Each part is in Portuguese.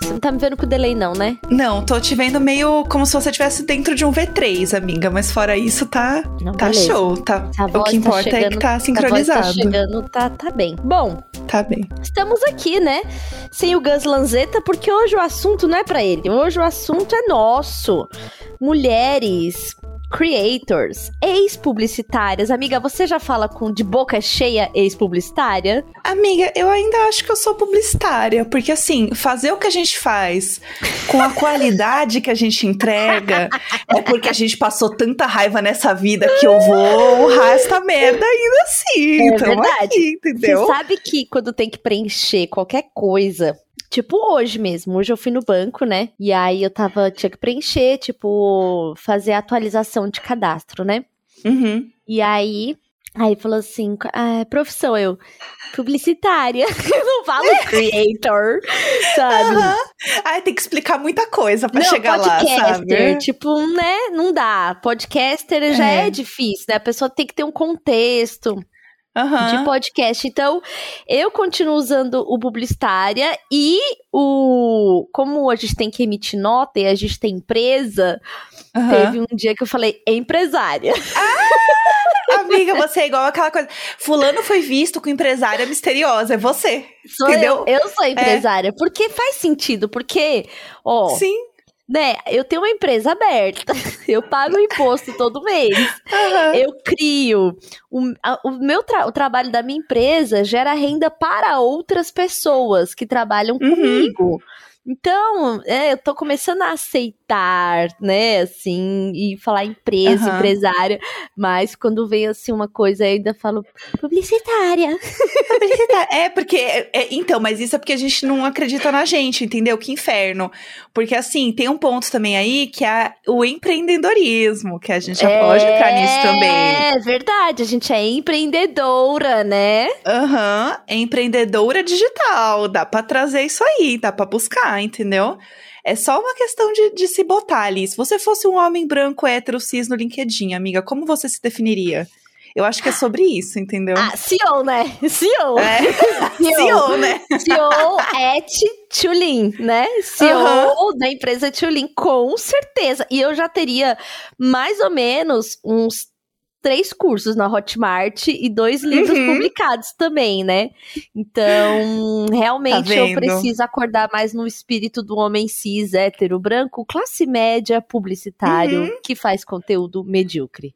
Você não tá me vendo com delay, não, né? Não, tô te vendo meio como se você estivesse dentro de um V3, amiga. Mas fora isso, tá, Não, tá beleza. show. Tá, A o que importa tá é que chegando- tá A voz sincronizado. tá chegando, tá, tá bem. Bom, Tá bem. estamos aqui, né? Sem o Gus Lanzetta, porque hoje o assunto não é pra ele. Hoje o assunto é nosso. Mulheres, creators, ex-publicitárias. Amiga, você já fala com de boca cheia ex-publicitária? Amiga, eu ainda acho que eu sou publicitária, porque assim, fazer o que a gente faz com a qualidade que a gente entrega é porque a gente passou tanta raiva nessa vida que eu vou honrar essa merda ainda assim. É Tamo verdade. aqui, entendeu? Você sabe que quando tem que preencher qualquer coisa, tipo hoje mesmo, hoje eu fui no banco, né? E aí eu tava, tinha que preencher, tipo, fazer a atualização de cadastro, né? Uhum. E aí, aí falou assim, ah, profissão, eu, publicitária, eu não falo creator, sabe? Aham. Ai, tem que explicar muita coisa pra Não, chegar lá, podcaster, sabe? tipo, né, não dá. Podcaster já É. é difícil, né? A pessoa tem que ter um contexto. Aham. de podcast. Então, eu continuo usando o publicitária e o. Como a gente tem que emitir nota e a gente tem empresa, aham. teve um dia que eu falei empresária. Amiga, você é igual aquela coisa. Fulano foi visto com empresária misteriosa, é você. Sou Entendeu? eu, eu sou empresária. Porque faz sentido, porque, ó, Sim. Né, eu tenho uma empresa aberta, eu pago imposto todo mês. Aham. Eu crio. O, a- o meu tra- o trabalho da minha empresa gera renda para outras pessoas que trabalham Uhum. comigo. Então, é, eu tô começando a aceitar, né, assim, e falar empresa, Aham. empresária, mas quando vem, assim, uma coisa, eu ainda falo publicitária. É, porque. é- é- então, mas isso é porque a gente não acredita na gente, entendeu? Que inferno. Porque, assim, tem um ponto também aí que é o empreendedorismo, que a gente já pode entrar nisso também. É verdade, a gente é empreendedora, né? Aham, é empreendedora digital. Dá pra trazer isso aí, dá pra buscar, entendeu? É só uma questão de, de se botar ali. Se você fosse um homem branco hétero cis no LinkedIn, amiga, como você se definiria? Eu acho que é sobre isso, entendeu? Ah, CEO, né? CEO. é, CEO. CEO, né? CEO at Tulin, né? CEO Aham. da empresa Tulin, com certeza. E eu já teria mais ou menos uns três cursos na Hotmart e dois livros Uhum. publicados também, né? Então, realmente eu vendo? preciso acordar mais no espírito do homem cis, hétero, branco, classe média, publicitário, Uhum. que faz conteúdo medíocre.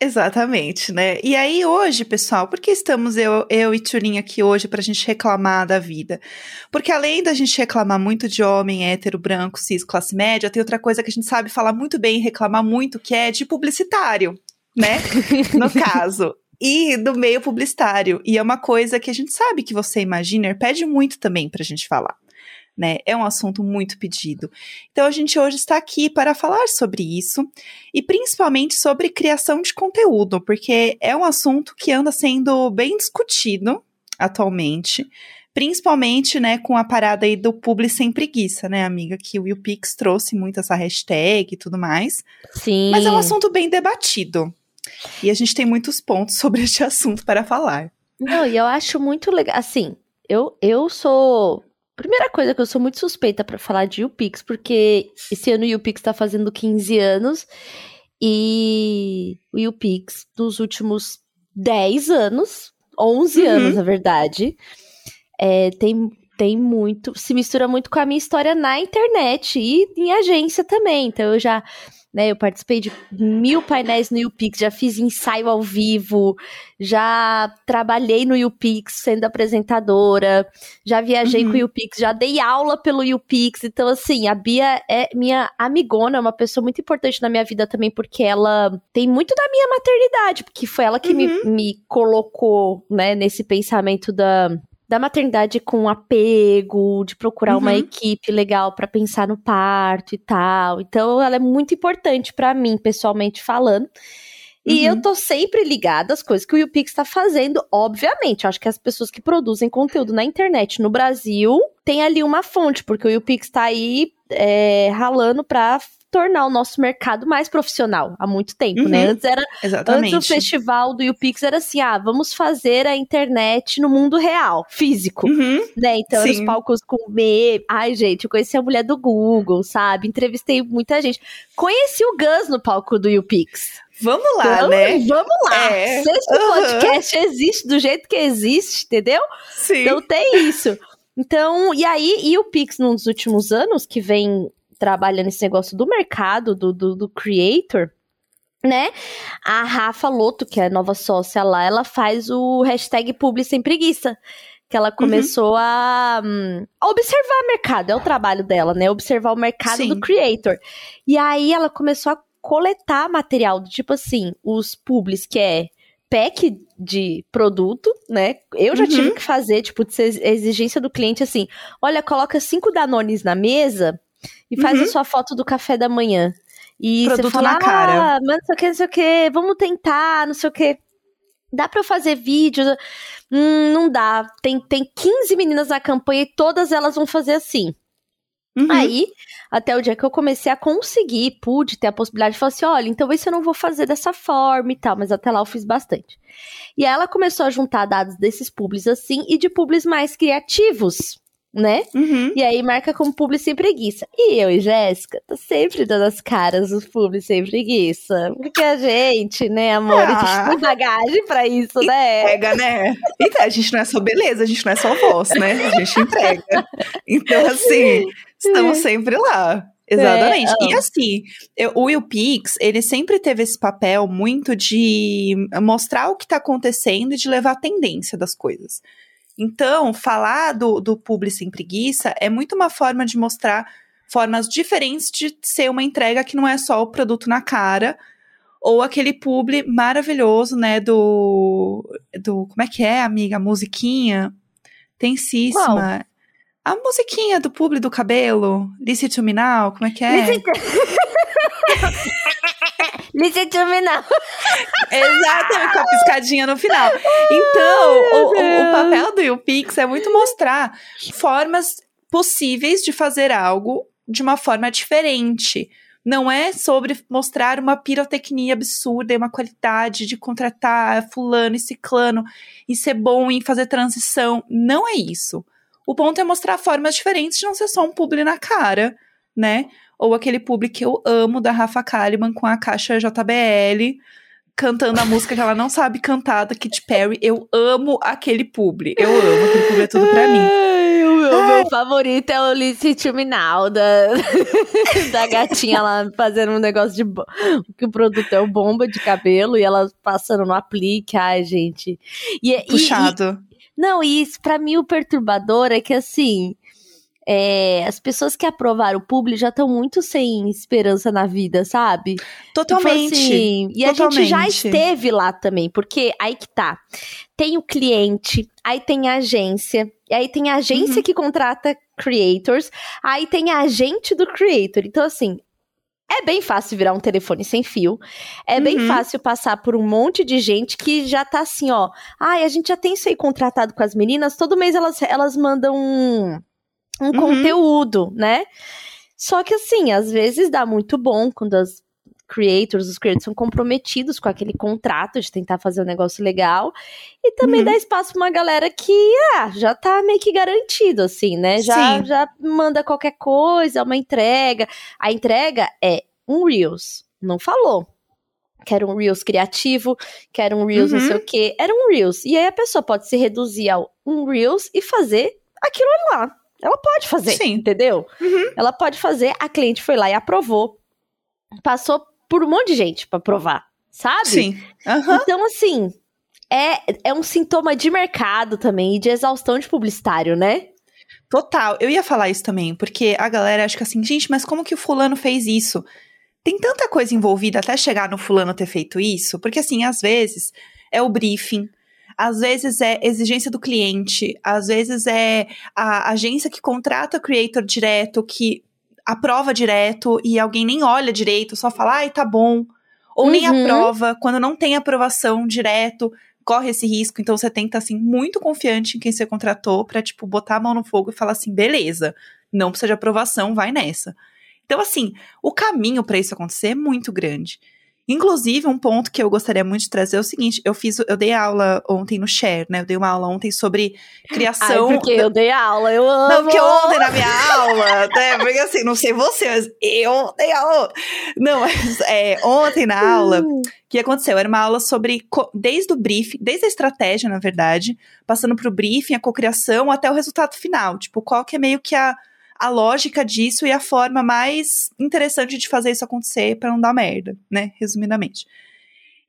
Exatamente, né? E aí, hoje, pessoal, por que estamos eu, eu e Turin aqui hoje pra gente reclamar da vida? Porque além da gente reclamar muito de homem hétero, branco, cis, classe média, tem outra coisa que a gente sabe falar muito bem e reclamar muito, que é de publicitário, né? no caso. E do meio publicitário. E é uma coisa que a gente sabe que você, Imaginer, pede muito também pra gente falar. Né? É um assunto muito pedido. Então a gente hoje está aqui para falar sobre isso e principalmente sobre criação de conteúdo, porque é um assunto que anda sendo bem discutido atualmente, principalmente, né, com a parada aí do publi sem preguiça, né, amiga, que o YouPix trouxe muito essa hashtag e tudo mais, Sim. mas é um assunto bem debatido. E a gente tem muitos pontos sobre este assunto para falar. Não, e eu acho muito legal. Assim, eu, eu sou. Primeira coisa que eu sou muito suspeita pra falar de YouPix, porque esse ano o YouPix tá fazendo 15 anos e o YouPix nos últimos 10 anos, 11 Uhum. anos, na verdade, é, tem, tem muito. Se mistura muito com a minha história na internet e em agência também. Então eu já. Né, eu participei de mil painéis no YouPix, já fiz ensaio ao vivo, já trabalhei no YouPix sendo apresentadora, já viajei Uhum. com o YouPix, já dei aula pelo YouPix. Então, assim, a Bia é minha amigona, é uma pessoa muito importante na minha vida também, porque ela tem muito da minha maternidade, porque foi ela que me, Uhum. me colocou, né, nesse pensamento da, da maternidade com apego, de procurar uma Uhum. equipe legal pra pensar no parto e tal. Então, ela é muito importante pra mim, pessoalmente falando. E eu tô sempre ligada às coisas que o YouPix tá fazendo, obviamente. Eu acho que as pessoas que produzem conteúdo na internet no Brasil têm ali uma fonte, porque o YouPix tá aí é, ralando pra tornar o nosso mercado mais profissional há muito tempo, né? Uhum. Antes era Exatamente. Antes o festival do YouPix era assim, ah, vamos fazer a internet no mundo real, físico, Uhum. né? Então eram os palcos com meme. Ai, gente, eu conheci a mulher do Google, sabe? Entrevistei muita gente. Conheci o Gus no palco do YouPix. Vamos lá, Então, né? Vamos lá. É. Se esse Uhum. podcast existe do jeito que existe, entendeu? Sim. Então tem isso. Então, e aí, e o Pix nos últimos anos, que vem trabalhando esse negócio do mercado, do, do, do creator, né? A Rafa Loto, que é a nova sócia lá, ela faz o hashtag Publi Sem Preguiça. Que ela começou a, hum, a observar o mercado, é o trabalho dela, né? Observar o mercado Sim. do creator. E aí ela começou a coletar material, do tipo assim, os publis que é pack de produto, né? Eu já Uhum. tive que fazer, tipo, de exigência do cliente assim: olha, coloca cinco Danones na mesa e faz Uhum. a sua foto do café da manhã. E Produto você fala, na cara. ah, mas não sei o que, não sei o que, vamos tentar, não sei o que. Dá pra eu fazer vídeo? Hum, não dá. Tem, tem 15 meninas na campanha e todas elas vão fazer assim. Uhum. Aí, até o dia que eu comecei a conseguir, pude ter a possibilidade de falar assim: olha, então esse eu não vou fazer dessa forma e tal, mas até lá eu fiz bastante. E aí ela começou a juntar dados desses publis assim e de publis mais criativos, né? Uhum. E aí marca como publi sem preguiça. E eu e Jéssica, tá sempre dando as caras dos publi sem preguiça. Porque a gente, né, amor, a Ah. gente tem bagagem pra isso, né? Entrega, né? Então, a gente não é só beleza, a gente não é só voz, né? A gente entrega. Então, assim, estamos sempre lá. Exatamente. É, e assim, eu- o Will Pix, ele sempre teve esse papel muito de mostrar o que tá acontecendo e de levar a tendência das coisas. Então, falar do, do Publi Sem Preguiça é muito uma forma de mostrar formas diferentes de ser uma entrega que não é só o produto na cara, ou aquele publi maravilhoso, né, do, do como é que é, amiga, a musiquinha? Tensíssima. A musiquinha do publi do cabelo, Listen to Me Now, como é que é? Me now. Exatamente, com a piscadinha no final. Então, o, o- papel do YouPix é muito mostrar formas possíveis de fazer algo de uma forma diferente. Não é sobre mostrar uma pirotecnia absurda e uma qualidade de contratar fulano e ciclano e ser bom em fazer transição. Não é isso. O ponto é mostrar formas diferentes de não ser só um publi na cara, né? Ou aquele publi que eu amo da Rafa Kalimann com a caixa JBL cantando a música que ela não sabe cantar da Katy Perry. Eu amo aquele publi. Eu amo, aquele publi é tudo pra mim. Ai, o meu, favorito é o me now, da, da gatinha lá fazendo um negócio de. Que o produto é o bomba de cabelo e ela passando no aplique. Ai, gente. E, e- Puxado. e- não, e isso, pra mim o perturbador é que assim. É, as pessoas que aprovaram o publi já estão muito sem esperança na vida, sabe? Totalmente. Tipo assim, e a gente já totalmente. esteve lá também, porque aí que tá. Tem o cliente, aí tem a agência, e aí tem a agência Uhum. que contrata creators, aí tem a agente do creator. Então, assim, é bem fácil virar um telefone sem fio. É bem Uhum. fácil passar por um monte de gente que já tá assim, ó. Ai, a gente já tem isso aí contratado com as meninas, todo mês elas, elas mandam um, um Uhum. conteúdo, né? Só que assim, às vezes dá muito bom quando as creators, os creators são comprometidos com aquele contrato de tentar fazer um negócio legal. E também Uhum. dá espaço pra uma galera que ah, já tá meio que garantido, assim, né? Já, Sim. já manda qualquer coisa, uma entrega. A entrega é um Reels. Não falou. Quero um Reels criativo, quero um Reels não Uhum. sei o quê. Era um Reels. E aí a pessoa pode se reduzir ao um Reels e fazer aquilo lá. Ela pode fazer, Sim. entendeu? Uhum. Ela pode fazer, a cliente foi lá e aprovou. Passou por um monte de gente pra provar, sabe? Sim. Aham. Então, assim, é, é um sintoma de mercado também e de exaustão de publicitário, né? Total. Eu ia falar isso também, porque a galera acha que assim, gente, mas como que o fulano fez isso? Tem tanta coisa envolvida até chegar no fulano ter feito isso, porque assim, às vezes é o briefing, às vezes é exigência do cliente, às vezes é a agência que contrata o creator direto, que aprova direto e alguém nem olha direito, só fala, ai, tá bom. Ou nem Uhum. aprova, quando não tem aprovação direto, corre esse risco. Então você tem que estar assim muito confiante em quem você contratou pra tipo botar a mão no fogo e falar assim, beleza, não precisa de aprovação, vai nessa. Então assim, o caminho pra isso acontecer é muito grande. Inclusive, um ponto que eu gostaria muito de trazer é o seguinte: eu fiz, eu dei aula ontem no Share, né? Eu dei uma aula ontem sobre Ai, criação. porque eu dei aula, eu amo. Não, porque ontem na minha aula, né? Porque assim, não sei você, mas eu dei aula. Não, mas é, ontem na aula, o que aconteceu? Era uma aula sobre, desde o briefing, desde a estratégia, na verdade, passando pro briefing, a cocriação, até o resultado final. Tipo, qual que é meio que a, a lógica disso e a forma mais interessante de fazer isso acontecer pra não dar merda, né? Resumidamente.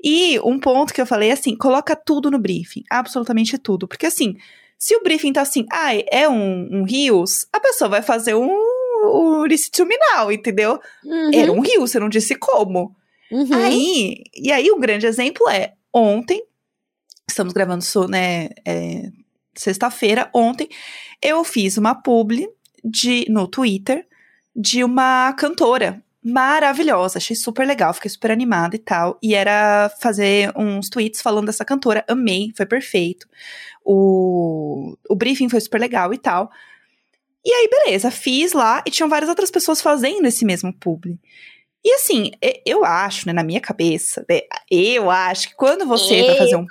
E um ponto que eu falei é assim, coloca tudo no briefing, absolutamente tudo. Porque assim, se o briefing tá assim, ah, é um, um rios, a pessoa vai fazer um, um licituminal, entendeu? Uhum, Era um rio, você não disse como. uhum. Aí, e aí o grande exemplo é, ontem, estamos gravando né, é, sexta-feira, ontem, eu fiz uma publi de, no Twitter de uma cantora maravilhosa, achei super legal, fiquei super animada e tal, e era fazer uns tweets falando dessa cantora, amei, foi perfeito, o, o briefing foi super legal e tal, e aí beleza, fiz lá, e tinham várias outras pessoas fazendo esse mesmo publi. E assim, eu acho, né, na minha cabeça, né, eu acho que quando você vai fazer um.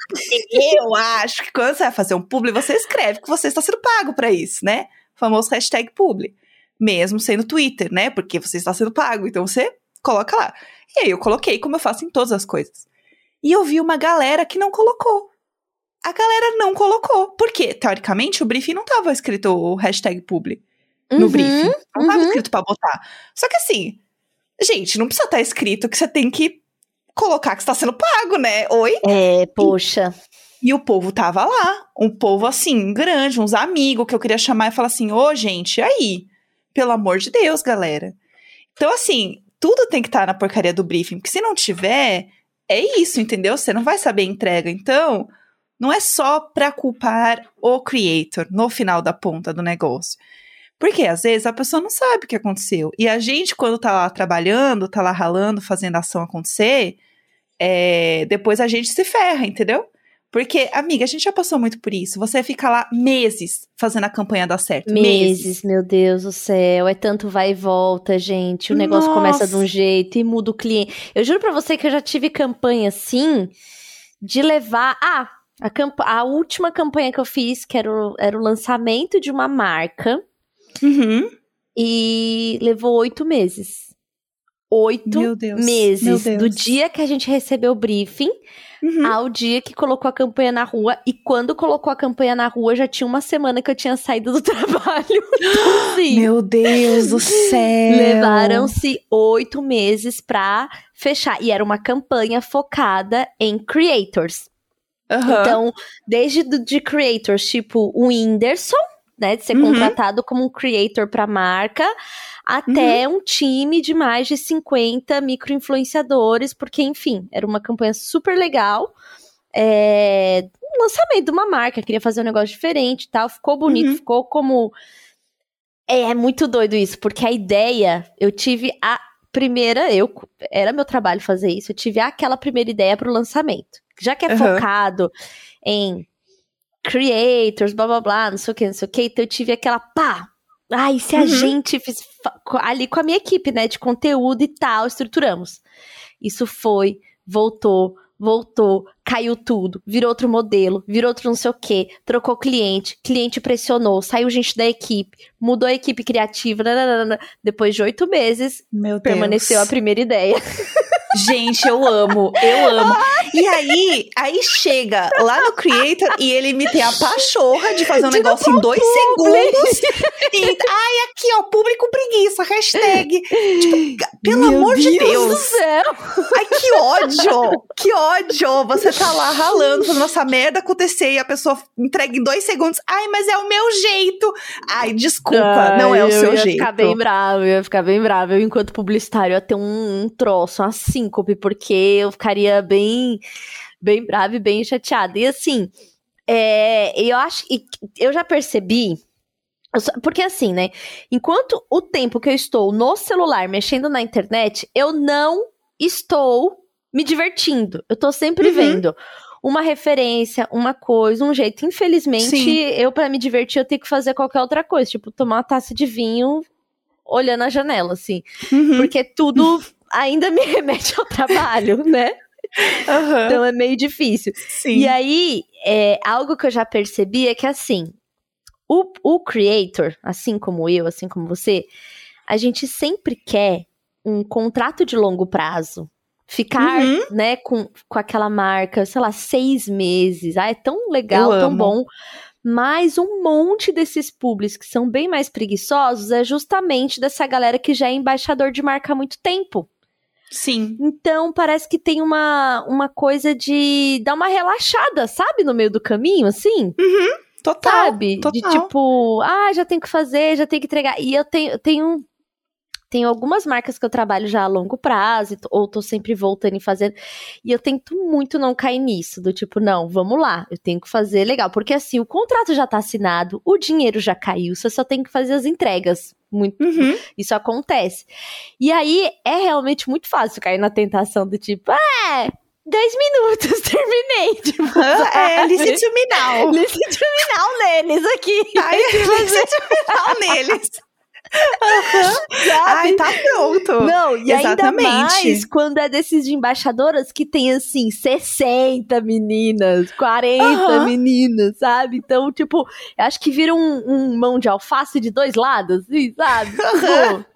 Eu acho que quando você vai fazer um publi, você escreve que você está sendo pago pra isso, né? Famoso hashtag publi. Mesmo sendo Twitter, né? Porque você está sendo pago, então você coloca lá. E aí eu coloquei, como eu faço em todas as coisas. E eu vi uma galera que não colocou. A galera não colocou. Porque, teoricamente, o briefing não tava escrito o hashtag publi no Uhum, briefing. Não tava uhum. escrito pra botar. Só que assim, gente, não precisa estar escrito que você tem que colocar que está sendo pago, né? Oi? É, poxa. E o povo tava lá. Um povo assim, grande, uns amigos que eu queria chamar e falar assim: ô, gente, aí? Pelo amor de Deus, galera. Então, assim, tudo tem que estar na porcaria do briefing, porque se não tiver, é isso, entendeu? Você não vai saber a entrega. Então, não é só pra culpar o creator no final da ponta do negócio. Porque às vezes a pessoa não sabe o que aconteceu. E a gente, quando tá lá trabalhando, tá lá ralando, fazendo a ação acontecer, é, depois a gente se ferra, entendeu? Porque, amiga, a gente já passou muito por isso. Você fica lá meses fazendo a campanha dar certo. Meses. Meses, meu Deus do céu. É tanto vai e volta, gente. O negócio começa de um Nossa. jeito e muda o cliente. Eu juro pra você que eu já tive campanha assim de levar. Ah, a, campa... a última campanha que eu fiz, que era o, era o lançamento de uma marca, Uhum. e levou oito meses. Oito meses. Do dia que a gente recebeu o briefing Uhum. ao dia que colocou a campanha na rua. E quando colocou a campanha na rua, já tinha uma semana que eu tinha saído do trabalho. Então, assim, Meu Deus do céu. levaram-se oito meses pra fechar. E era uma campanha focada em creators. Aham. Então, desde de creators, tipo o Whindersson, né? De ser Uhum. contratado como um creator pra marca, até Uhum. um time de mais de 50 micro-influenciadores, porque, enfim, era uma campanha super legal. É, um lançamento de uma marca, queria fazer um negócio diferente e tal. Ficou bonito, Uhum. ficou como. É, é muito doido isso, porque a ideia, eu tive a primeira, eu era meu trabalho fazer isso, eu tive aquela primeira ideia pro lançamento. Já que é Aham. focado em creators, blá blá blá, não sei o que, não sei o que, então eu tive aquela pá. Ai, se a Uhum. gente fiz ali com a minha equipe, né, de conteúdo e tal, estruturamos. Isso foi, voltou, voltou, caiu tudo, virou outro modelo, virou outro não sei o que, trocou cliente, cliente pressionou, saiu gente da equipe, mudou a equipe criativa, nananana. depois de oito meses, Meu Deus. permaneceu a primeira ideia. Gente, eu amo, eu amo. E aí, aí chega lá no Creator e ele me tem a pachorra de fazer um De negócio em dois segundos. E, ai, aqui, ó, público preguiça, hashtag. Tipo, pelo Meu amor de do Deus. céu. Ai, que ódio! Que ódio! Você tá lá ralando, fazendo essa merda acontecer e a pessoa entrega em dois segundos. Ai, mas é o meu jeito. Ai, desculpa, não é o Ai, seu eu ia jeito. ficar bem brava, eu ia ficar bem brava. Eu, enquanto publicitário, ia ter um, um troço, uma síncope, porque eu ficaria bem, bem brava e bem chateada. E assim, é, eu acho que eu já percebi. Porque assim, né? Enquanto o tempo que eu estou no celular mexendo na internet, eu não estou me divertindo. Eu tô sempre uhum. vendo uma referência, uma coisa, um jeito. Infelizmente, Sim. eu para me divertir eu tenho que fazer qualquer outra coisa, tipo tomar uma taça de vinho olhando a janela, assim. Uhum. Porque tudo ainda me remete ao trabalho, né? Uhum. Então é meio difícil. Sim. E aí, é, algo que eu já percebi é que assim, o, o creator, assim como eu, assim como você, a gente sempre quer um contrato de longo prazo. Ficar, uhum. né, com, com aquela marca, sei lá, seis meses. Ah, é tão legal, eu tão amo. bom. Mas um monte desses públicos que são bem mais preguiçosos é justamente dessa galera que já é embaixador de marca há muito tempo. Sim. Então parece que tem uma, uma coisa de dar uma relaxada, sabe? No meio do caminho, assim. Uhum, total. Sabe? Total. De tipo, ah, já tenho que fazer, já tenho que entregar. E eu tenho, tenho tem algumas marcas que eu trabalho já a longo prazo, ou tô sempre voltando e fazendo. E eu tento muito não cair nisso, do tipo, não, vamos lá, eu tenho que fazer legal. Porque assim, o contrato já tá assinado, o dinheiro já caiu, você só tem que fazer as entregas. Muito, uhum. Isso acontece. E aí é realmente muito fácil cair na tentação do tipo, ah, 10 minutos, terminei. Tipo, é, licite final. Licite final neles aqui. Ai, licite final neles. Uhum. Tá. Não, e Exatamente. ainda mais quando é desses de embaixadoras que tem, assim, 60 meninas, 40 uhum. meninas, sabe? Então, tipo, eu acho que vira um, um mão de alface de dois lados, assim, sabe? Uhum.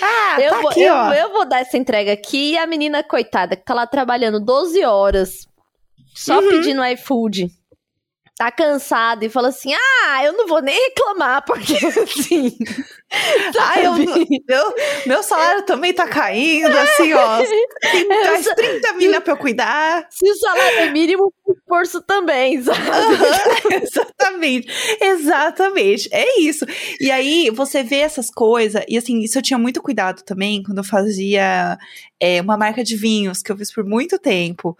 Ah, eu, tá vou, aqui, eu, eu, vou dar essa entrega aqui e a menina, coitada, que tá lá trabalhando 12 horas, só uhum. pedindo iFood tá cansado e fala assim: ah, eu não vou nem reclamar, porque assim. ah, eu, meu, meu salário também tá caindo, assim, ó. Tem mais 30 mil pra eu cuidar. Se o salário é mínimo, o esforço também, sabe? exatamente, exatamente. É isso. E aí você vê essas coisas, e assim, isso eu tinha muito cuidado também quando eu fazia é, uma marca de vinhos que eu fiz por muito tempo.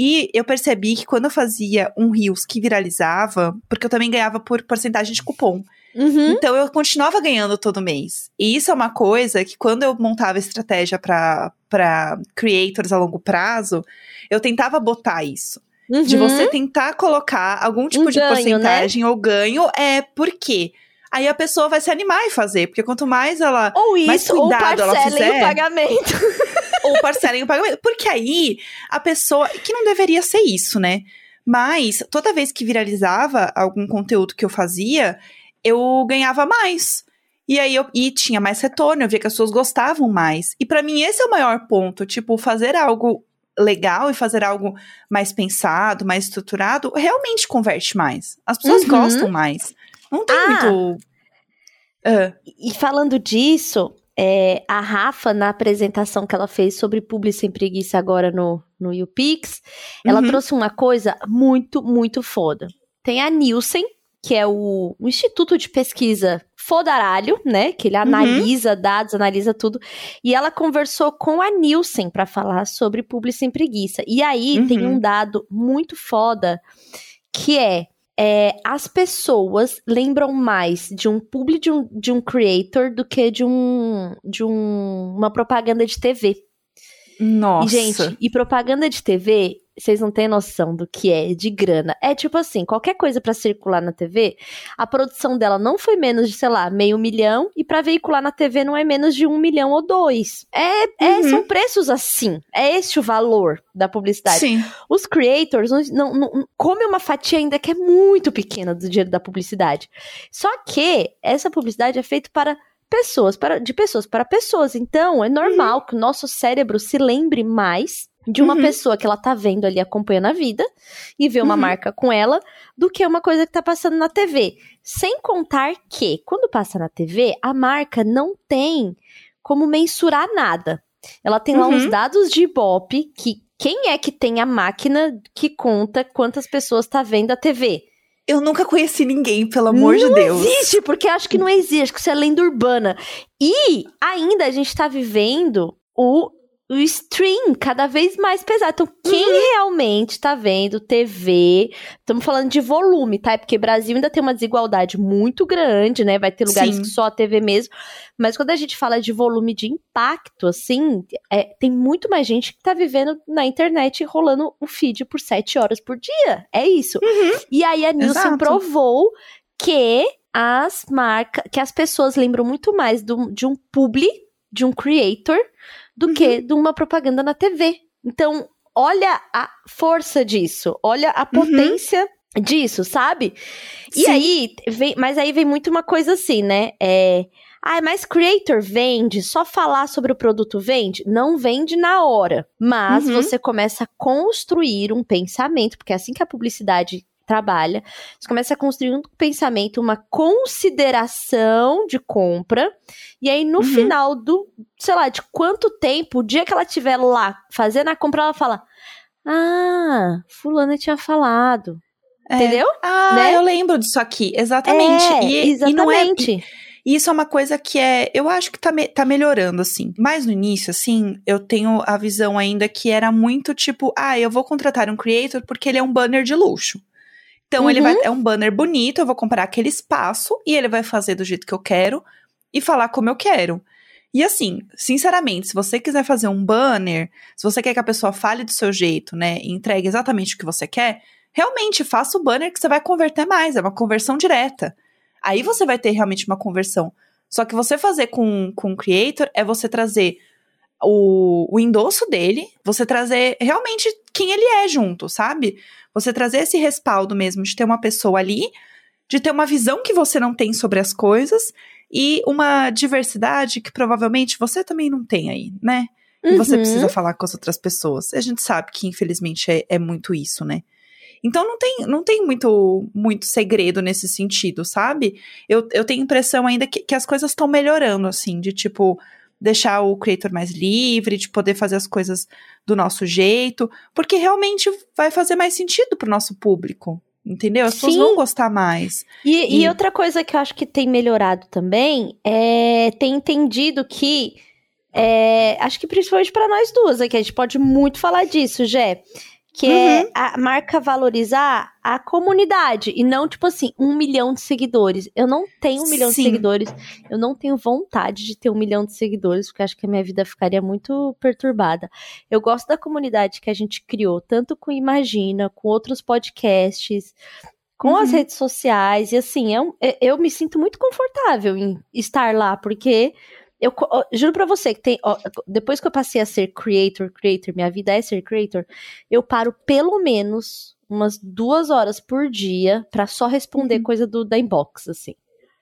E eu percebi que quando eu fazia um Reels que viralizava, porque eu também ganhava por porcentagem de cupom. Uhum. Então eu continuava ganhando todo mês. E isso é uma coisa que quando eu montava estratégia para creators a longo prazo, eu tentava botar isso. Uhum. De você tentar colocar algum tipo um de ganho, né? porcentagem né? ou ganho, é porque aí a pessoa vai se animar e fazer, porque quanto mais ela ou isso, mais cuidado ou ela fizer, o pagamento. ou parcelem o pagamento. Porque aí a pessoa. Que não deveria ser isso, né? Mas toda vez que viralizava algum conteúdo que eu fazia, eu ganhava mais. E aí eu e tinha mais retorno, eu via que as pessoas gostavam mais. E para mim esse é o maior ponto, tipo, fazer algo legal e fazer algo mais pensado, mais estruturado, realmente converte mais. As pessoas uhum. gostam mais. Não tem ah, muito. Uh. E falando disso, é, a Rafa, na apresentação que ela fez sobre Publi Sem Preguiça agora no, no YouPix, ela uhum. trouxe uma coisa muito, muito foda. Tem a Nielsen, que é o, o Instituto de Pesquisa Fodaralho, né? Que ele uhum. analisa dados, analisa tudo. E ela conversou com a Nielsen para falar sobre Publi Sem Preguiça. E aí uhum. tem um dado muito foda, que é é, as pessoas lembram mais de um publi de um, de um creator do que de um de um, uma propaganda de TV. Nossa. E, gente, e propaganda de TV vocês não têm noção do que é de grana. É tipo assim, qualquer coisa para circular na TV, a produção dela não foi menos de, sei lá, meio milhão, e para veicular na TV não é menos de um milhão ou dois. É, é uhum. São preços assim. É esse o valor da publicidade. Sim. Os creators não, não, não comem uma fatia ainda que é muito pequena do dinheiro da publicidade. Só que essa publicidade é feita para pessoas, para, de pessoas para pessoas. Então, é normal uhum. que o nosso cérebro se lembre mais de uma uhum. pessoa que ela tá vendo ali acompanhando a vida e vê uma uhum. marca com ela do que uma coisa que tá passando na TV. Sem contar que, quando passa na TV, a marca não tem como mensurar nada. Ela tem uhum. lá uns uhum. dados de Ibope que quem é que tem a máquina que conta quantas pessoas tá vendo a TV? Eu nunca conheci ninguém, pelo amor não de Deus. Não existe, porque acho que não existe, acho que isso é lenda urbana. E ainda a gente tá vivendo o o stream cada vez mais pesado. Então, quem uhum. realmente tá vendo TV, estamos falando de volume, tá? É porque o Brasil ainda tem uma desigualdade muito grande, né? Vai ter lugares Sim. que só a TV mesmo. Mas quando a gente fala de volume de impacto, assim, é, tem muito mais gente que tá vivendo na internet rolando o feed por sete horas por dia. É isso. Uhum. E aí a Nielsen Exato. provou que as marcas, que as pessoas lembram muito mais do, de um publi, de um creator, do uhum. que de uma propaganda na TV. Então, olha a força disso, olha a uhum. potência uhum. disso, sabe? Sim. E aí, vem, mas aí vem muito uma coisa assim, né? É, ah, mas creator vende? Só falar sobre o produto vende? Não vende na hora. Mas uhum. você começa a construir um pensamento, porque é assim que a publicidade trabalha, você começa a construir um pensamento, uma consideração de compra, e aí no uhum. final do, sei lá, de quanto tempo, o dia que ela estiver lá fazendo a compra, ela fala: Ah, fulana tinha falado. É. Entendeu? Ah, né? eu lembro disso aqui, exatamente. É, e, exatamente. E não é, isso é uma coisa que é, eu acho que tá, me, tá melhorando, assim. Mas no início, assim, eu tenho a visão ainda que era muito tipo, ah, eu vou contratar um creator porque ele é um banner de luxo. Então uhum. ele vai uhum. é um banner bonito, eu vou comprar aquele espaço e ele vai fazer do jeito que eu quero e falar como eu quero. E assim, sinceramente, se você quiser fazer um banner, se você quer que a pessoa fale do seu jeito, né, e entregue exatamente o que você quer, realmente faça o banner que você vai converter mais, é uma conversão direta. Aí você vai ter realmente uma conversão. Só que você fazer com, com o creator é você trazer o, o endosso dele, você trazer realmente quem ele é junto, sabe? Você trazer esse respaldo mesmo de ter uma pessoa ali, de ter uma visão que você não tem sobre as coisas e uma diversidade que provavelmente você também não tem aí, né? E você uhum. precisa falar com as outras pessoas. A gente sabe que, infelizmente, é, é muito isso, né? Então não tem, não tem muito, muito segredo nesse sentido, sabe? Eu, eu tenho impressão ainda que, que as coisas estão melhorando, assim, de tipo, deixar o creator mais livre, de poder fazer as coisas do nosso jeito, porque realmente vai fazer mais sentido pro nosso público. Entendeu? As Sim. pessoas vão gostar mais. E, e... e, outra coisa que eu acho que tem melhorado também é ter entendido que. É, acho que principalmente para nós duas aqui, a gente pode muito falar disso, Jé que é uhum. é a marca valorizar a comunidade e não, tipo assim, um milhão de seguidores. Eu não tenho um milhão Sim. de seguidores, eu não tenho vontade de ter um milhão de seguidores, porque acho que a minha vida ficaria muito perturbada. Eu gosto da comunidade que a gente criou, tanto com Imagina, com outros podcasts, com uhum. as redes sociais, e assim, eu, é eu me sinto muito confortável em estar lá, porque eu, juro pra você que tem. Ó, depois que eu passei a ser creator, creator, minha vida é ser creator, eu paro pelo menos umas duas horas por dia para só responder uhum. coisa do, da inbox, assim.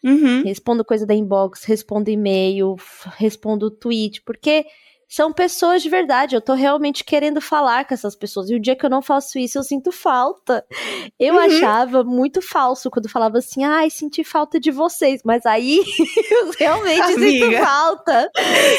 Uhum. Respondo coisa da inbox, respondo e-mail, respondo tweet, porque são pessoas de verdade. Eu tô realmente querendo falar com essas pessoas. E o dia que eu não faço isso, eu sinto falta. Eu uhum. achava muito falso quando falava assim, ai, senti falta de vocês. Mas aí eu realmente Amiga. sinto falta.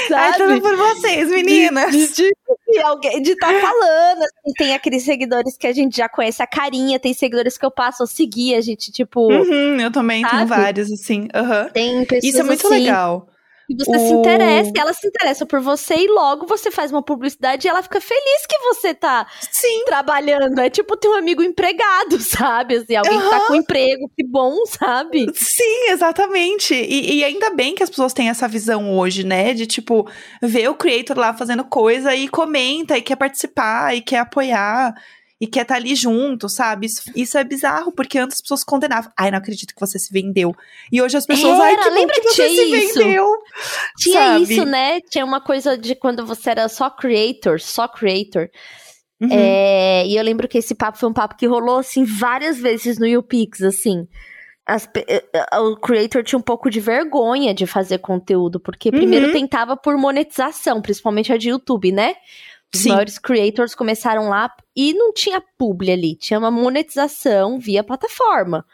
Sabe? Por vocês, meninas. De, de, de alguém de estar tá falando. Assim, tem aqueles seguidores que a gente já conhece a carinha, tem seguidores que eu passo a seguir, a gente, tipo. Uhum, eu também sabe? tenho vários, assim. Uhum. Tem pessoas. Isso é muito assim, legal. E você o... se interessa, ela se interessa por você e logo você faz uma publicidade e ela fica feliz que você tá Sim. trabalhando. É tipo ter um amigo empregado, sabe? Assim, alguém uhum. que tá com emprego, que bom, sabe? Sim, exatamente. E, e, ainda bem que as pessoas têm essa visão hoje, né? De tipo, ver o creator lá fazendo coisa e comenta e quer participar e quer apoiar e quer estar tá ali junto, sabe? Isso, isso, é bizarro, porque antes as pessoas condenavam. Ai, não acredito que você se vendeu. E hoje as pessoas, era, ai, que lembra que você se vendeu. Tinha sabe? isso, né? Tinha uma coisa de quando você era só creator, só creator. Uhum. É, e eu lembro que esse papo foi um papo que rolou, assim, várias vezes no YouPix, assim. As, eh, eh, o creator tinha um pouco de vergonha de fazer conteúdo, porque primeiro uhum. tentava por monetização, principalmente a de YouTube, né? Os Sim. maiores creators começaram lá e não tinha publi ali, tinha uma monetização via plataforma,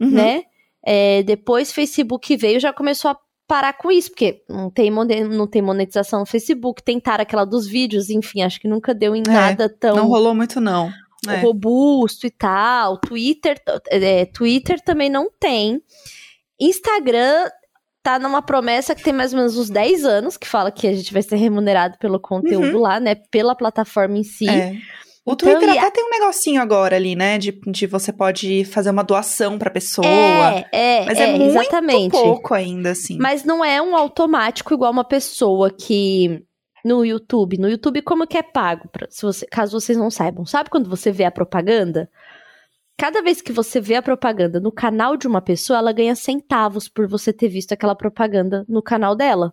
uhum. né? É, depois Facebook veio já começou a parar com isso, porque não tem, não tem monetização no Facebook, tentaram aquela dos vídeos, enfim, acho que nunca deu em é, nada tão... Não rolou muito não. É. Robusto e tal, Twitter, é, Twitter também não tem. Instagram tá numa promessa que tem mais ou menos uns 10 anos, que fala que a gente vai ser remunerado pelo conteúdo uhum. lá, né? Pela plataforma em si. É. O então, Twitter até tem um negocinho agora ali, né? De, de você pode fazer uma doação pra pessoa. É, é, mas é, é muito exatamente. pouco ainda, assim. Mas não é um automático igual uma pessoa que no YouTube. No YouTube, como que é pago? Pra, se você, caso vocês não saibam. Sabe quando você vê a propaganda? Cada vez que você vê a propaganda no canal de uma pessoa, ela ganha centavos por você ter visto aquela propaganda no canal dela.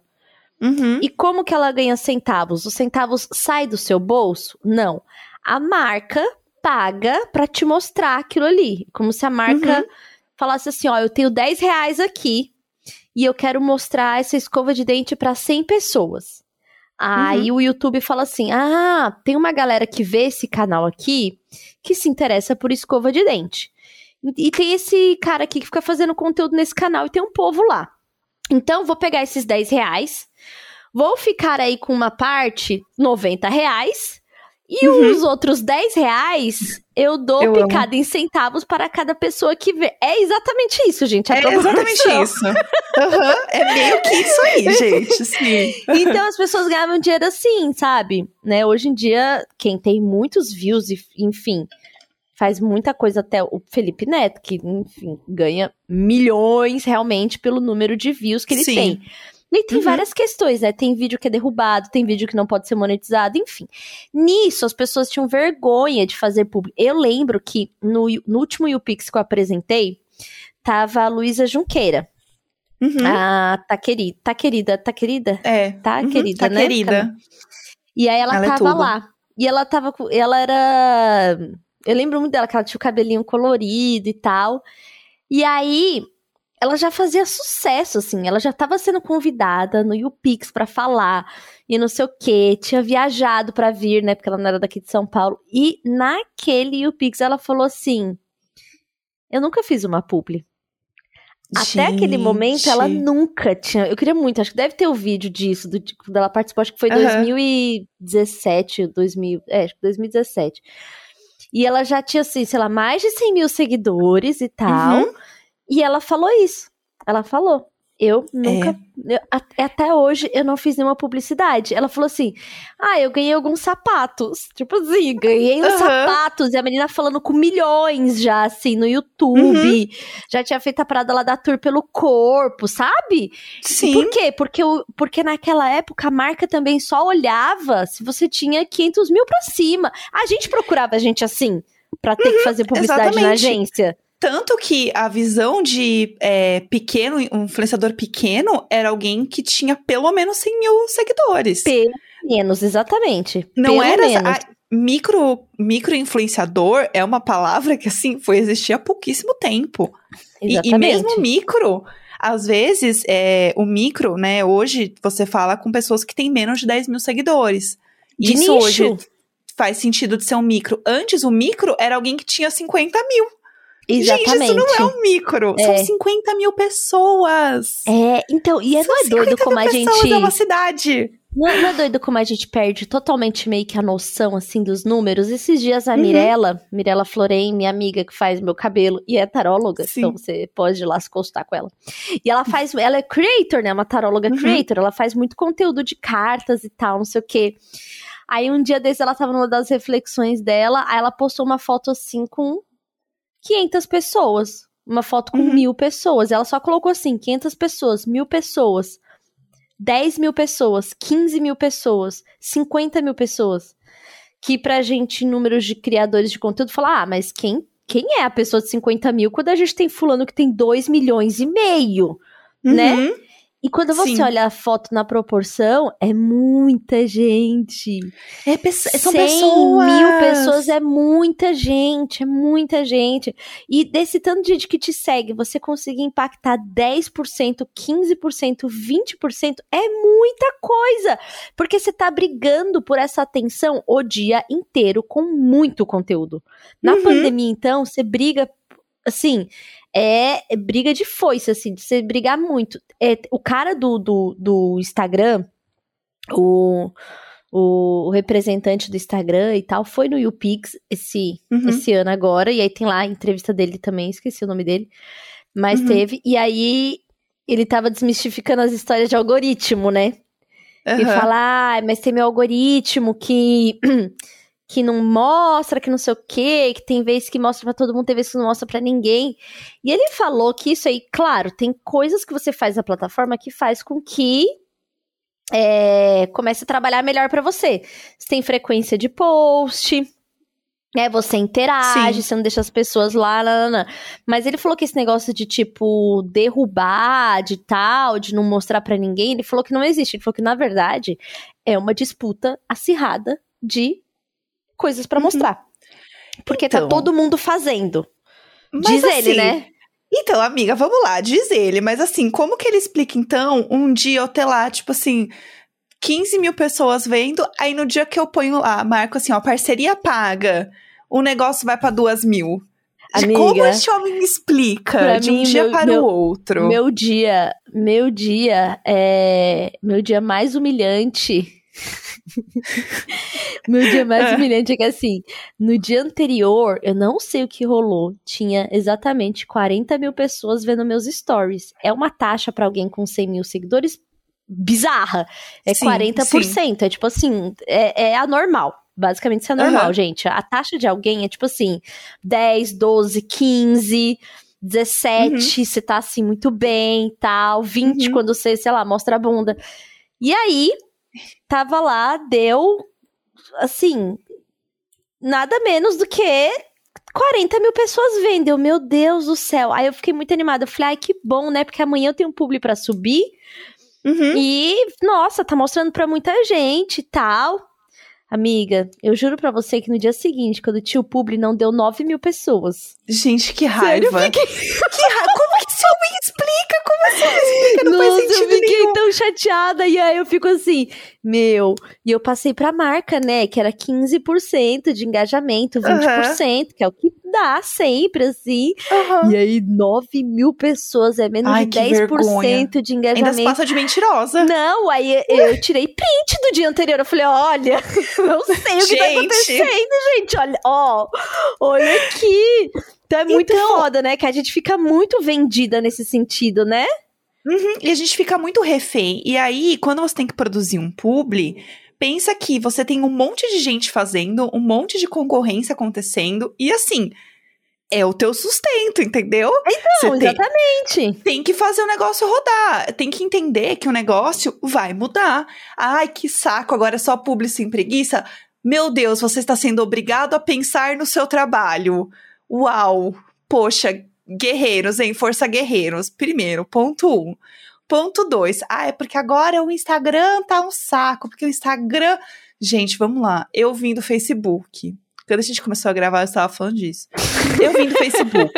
Uhum. E como que ela ganha centavos? Os centavos saem do seu bolso? Não. A marca paga para te mostrar aquilo ali. Como se a marca uhum. falasse assim: ó, eu tenho 10 reais aqui e eu quero mostrar essa escova de dente para 100 pessoas. Aí uhum. o YouTube fala assim: ah, tem uma galera que vê esse canal aqui que se interessa por escova de dente. E tem esse cara aqui que fica fazendo conteúdo nesse canal e tem um povo lá. Então, vou pegar esses 10 reais, vou ficar aí com uma parte, 90 reais, e uhum. os outros 10 reais eu dou eu picada amo. em centavos para cada pessoa que vê. É exatamente isso, gente. É exatamente isso. Uhum. É meio que isso aí, gente. Sim. Então as pessoas ganhavam dinheiro assim, sabe? Né? Hoje em dia, quem tem muitos views, e, enfim, faz muita coisa até o Felipe Neto, que, enfim, ganha milhões realmente pelo número de views que ele Sim. tem. E tem uhum. várias questões, né? Tem vídeo que é derrubado, tem vídeo que não pode ser monetizado, enfim. Nisso, as pessoas tinham vergonha de fazer público. Eu lembro que no, no último YouPix que eu apresentei, tava a Luísa Junqueira. Uhum. Ah, tá querida, tá querida, tá querida? É. Tá uhum, querida, tá né? querida. E aí ela, ela é tava é lá. E ela tava com. Ela era. Eu lembro muito dela, que ela tinha o cabelinho colorido e tal. E aí, ela já fazia sucesso, assim, ela já estava sendo convidada no YouPix para falar e não sei o que, tinha viajado para vir, né, porque ela não era daqui de São Paulo. E naquele YouPix ela falou assim: "Eu nunca fiz uma publi". Gente. Até aquele momento ela nunca tinha. Eu queria muito, acho que deve ter o um vídeo disso, do, quando ela participou, acho que foi uhum. 2017, 2000, é, acho que 2017. E ela já tinha, assim, sei lá, mais de 100 mil seguidores e tal. Uhum. E ela falou isso. Ela falou. Eu nunca. É. Eu, até hoje eu não fiz nenhuma publicidade. Ela falou assim: Ah, eu ganhei alguns sapatos. Tipo assim, ganhei uns uhum. sapatos. E a menina falando com milhões já, assim, no YouTube. Uhum. Já tinha feito a parada lá da tour pelo corpo, sabe? Sim. E por quê? Porque, porque naquela época a marca também só olhava se você tinha 500 mil pra cima. A gente procurava a gente assim, pra ter uhum, que fazer publicidade exatamente. na agência. Tanto que a visão de é, pequeno, um influenciador pequeno, era alguém que tinha pelo menos 100 mil seguidores. Pelo menos, exatamente. Não pelo era. Menos. A, micro, micro influenciador é uma palavra que, assim, foi existir há pouquíssimo tempo. Exatamente. E, e mesmo micro, às vezes, é, o micro, né, hoje você fala com pessoas que têm menos de 10 mil seguidores. De Isso nicho. hoje faz sentido de ser um micro. Antes, o micro era alguém que tinha 50 mil. Exatamente. Gente, isso não é um micro. É. São 50 mil pessoas. É, então, e é, não é doido como a gente. É uma cidade. Não, não, é doido como a gente perde totalmente meio que a noção, assim, dos números. Esses dias a uhum. Mirella, Mirella Floren, minha amiga que faz meu cabelo e é taróloga, Sim. então você pode ir lá se consultar com ela. E ela faz, ela é creator, né, uma taróloga uhum. creator, ela faz muito conteúdo de cartas e tal, não sei o quê. Aí um dia desse ela tava numa das reflexões dela, aí ela postou uma foto assim com 500 pessoas. Uma foto com uhum. mil pessoas. Ela só colocou assim: 500 pessoas, mil pessoas, 10 mil pessoas, 15 mil pessoas, 50 mil pessoas. Que pra gente, números de criadores de conteúdo, falar: ah, mas quem, quem é a pessoa de 50 mil quando a gente tem fulano que tem 2 milhões e meio, uhum. né? E quando você Sim. olha a foto na proporção, é muita gente. É são pessoas. mil pessoas é muita gente, é muita gente. E desse tanto de gente que te segue, você conseguir impactar 10%, 15%, 20% é muita coisa. Porque você tá brigando por essa atenção o dia inteiro com muito conteúdo. Na uhum. pandemia, então, você briga assim, é briga de foice, assim, de você brigar muito. É, o cara do, do, do Instagram, o, o, representante do Instagram e tal, foi no YouPix esse, uhum. esse ano agora, e aí tem lá a entrevista dele também, esqueci o nome dele, mas uhum. teve, e aí ele tava desmistificando as histórias de algoritmo, né? Aham. E fala, ah, mas tem meu algoritmo que que não mostra, que não sei o quê, que tem vezes que mostra pra todo mundo, tem vezes que não mostra pra ninguém. E ele falou que isso aí, claro, tem coisas que você faz na plataforma que faz com que é, comece a trabalhar melhor pra você. Você tem frequência de post, né? Você interage, Sim. você não deixa as pessoas lá, lá, lá, lá. Mas ele falou que esse negócio de, tipo, derrubar, de tal, de não mostrar pra ninguém, ele falou que não existe. Ele falou que, na verdade, é uma disputa acirrada de coisas pra Uhum. mostrar. Porque tá Então. todo mundo fazendo. Mas Diz ele, assim, né? Então, amiga, vamos lá, diz ele. Mas assim, como que ele explica, então, um dia eu ter lá, tipo assim, 15 mil pessoas vendo, aí no dia que eu ponho lá, marco assim, ó, parceria paga, o negócio vai pra duas mil. Amiga, como esse homem me explica de um mim, dia meu- para meu- o outro? Meu dia, meu dia é. Meu dia mais humilhante. meu dia mais É. humilhante é que assim, no dia anterior, eu não sei o que rolou. Tinha exatamente 40 mil pessoas vendo meus stories. É uma taxa pra alguém com 100 mil seguidores bizarra. É Sim, 40%. É tipo assim, é, é anormal. Basicamente, isso é normal, Aham. gente. A taxa de alguém é tipo assim: 10, 12, 15. 17, você tá assim muito bem, tal. 20 Uhum. quando você, sei lá, mostra a bunda. E aí, tava lá, deu, assim, nada menos do que 40 mil pessoas vendo. Eu, meu Deus do céu. Aí eu fiquei muito animada. Eu falei, ai, que bom, né? Porque amanhã eu tenho um publi pra subir. Uhum. E, nossa, tá mostrando pra muita gente e tal. Amiga, eu juro pra você que no dia seguinte, quando o publi, não deu 9 mil pessoas. Gente, que Sério, eu raiva. Que raiva. Como que esse homem explica? Como assim explica? Não faz Nossa, eu sentido fiquei nenhum. tão chateada. E aí eu fico assim, meu. E eu passei pra marca, né? Que era 15% de engajamento, 20%, que é o que dá sempre, assim. Aham. E aí, 9 mil pessoas, é menos Ai, de que 10% vergonha. de Ainda se engajamento. passa de mentirosa. Não, aí eu tirei print do dia anterior. Eu falei, olha, não sei o que tá acontecendo, gente. Olha, ó, olha aqui. Então é muito Então- foda, né? Que a gente fica muito vendida nesse sentido, né? Uhum, e a gente fica muito refém. E aí, quando você tem que produzir um publi, pensa que você tem um monte de gente fazendo, um monte de concorrência acontecendo, e assim, é o teu sustento, entendeu? Tem, exatamente. tem que fazer o negócio rodar. Tem que entender que o negócio vai mudar. Ai, que saco, agora é só publi sem preguiça. Meu Deus, você está sendo obrigado a pensar no seu trabalho. Uau! Poxa, guerreiros, hein? Força guerreiros. Primeiro, ponto um. Ponto dois. Ah, é porque agora o Instagram tá um saco. Porque o Instagram. Gente, vamos lá. Eu vim do Facebook. Quando a gente começou a gravar, eu estava falando disso. Eu vim do Facebook.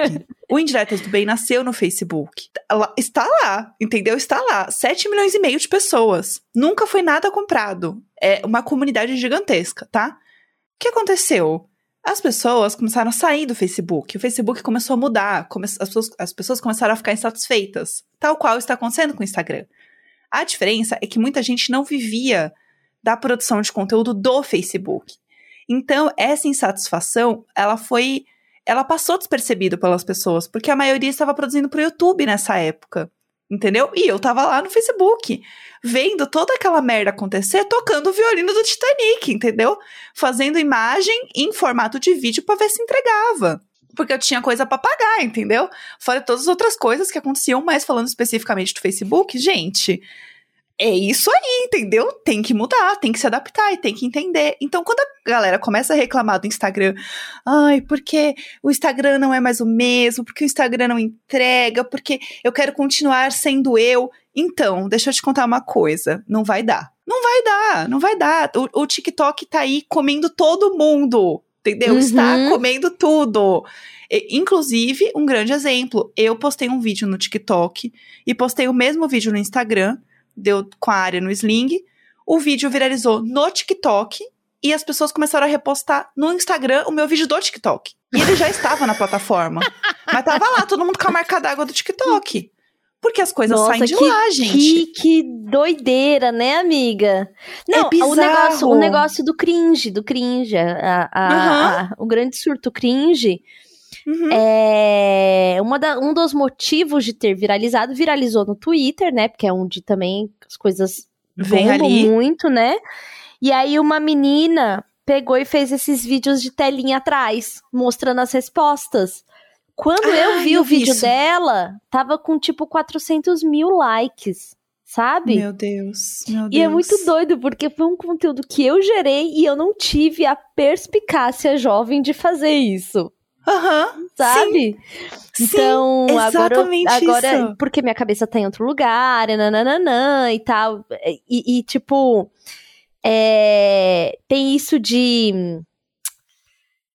O Indiretas do Bem nasceu no Facebook. Está lá, entendeu? Está lá. 7 milhões e meio de pessoas. Nunca foi nada comprado. É uma comunidade gigantesca, tá? O que aconteceu? As pessoas começaram a sair do Facebook. O Facebook começou a mudar. come- as, pessoas, as pessoas começaram a ficar insatisfeitas. Tal qual está acontecendo com o Instagram. A diferença é que muita gente não vivia da produção de conteúdo do Facebook. Então, essa insatisfação, ela foi. Ela passou despercebida pelas pessoas, porque a maioria estava produzindo para o YouTube nessa época. Entendeu? E eu tava lá no Facebook, vendo toda aquela merda acontecer, tocando o violino do Titanic, entendeu? Fazendo imagem em formato de vídeo para ver se entregava. Porque eu tinha coisa para pagar, entendeu? Fora todas as outras coisas que aconteciam, mas falando especificamente do Facebook, gente, é isso aí, entendeu? Tem que mudar, tem que se adaptar e tem que entender. Então, quando a galera começa a reclamar do Instagram, ai, porque o Instagram não é mais o mesmo, porque o Instagram não entrega, porque eu quero continuar sendo eu. Então, deixa eu te contar uma coisa: não vai dar. Não vai dar, não vai dar. O, o TikTok tá aí comendo todo mundo, entendeu? Uhum. Está comendo tudo. E, inclusive, um grande exemplo: eu postei um vídeo no TikTok e postei o mesmo vídeo no Instagram deu com a área no Sling. O vídeo viralizou no TikTok e as pessoas começaram a repostar no Instagram o meu vídeo do TikTok. E ele já estava na plataforma. Mas tava lá, todo mundo com a marca d'água do TikTok. Porque as coisas Nossa, saem de que, lá, gente. Que, que doideira, né, amiga? Não, o bizarro. negócio, o negócio do cringe, do cringe, a- a- Aham. a- o grande surto cringe Uhum. É, uma da, um dos motivos de ter viralizado, viralizou no Twitter, né? Porque é onde também as coisas Vem bombam ali. muito, né? E aí uma menina pegou e fez esses vídeos de telinha atrás, mostrando as respostas. Quando Ah, eu vi eu o vi vídeo isso. dela, tava com tipo 400 mil likes, sabe? Meu Deus, meu Deus. E é muito doido, porque foi um conteúdo que eu gerei e eu não tive a perspicácia jovem de fazer isso, Aham, sabe? sim, Então, agora, eu- exatamente agora isso. porque minha cabeça tá em outro lugar, e nananã e tal. E, e, tipo, é, tem isso de.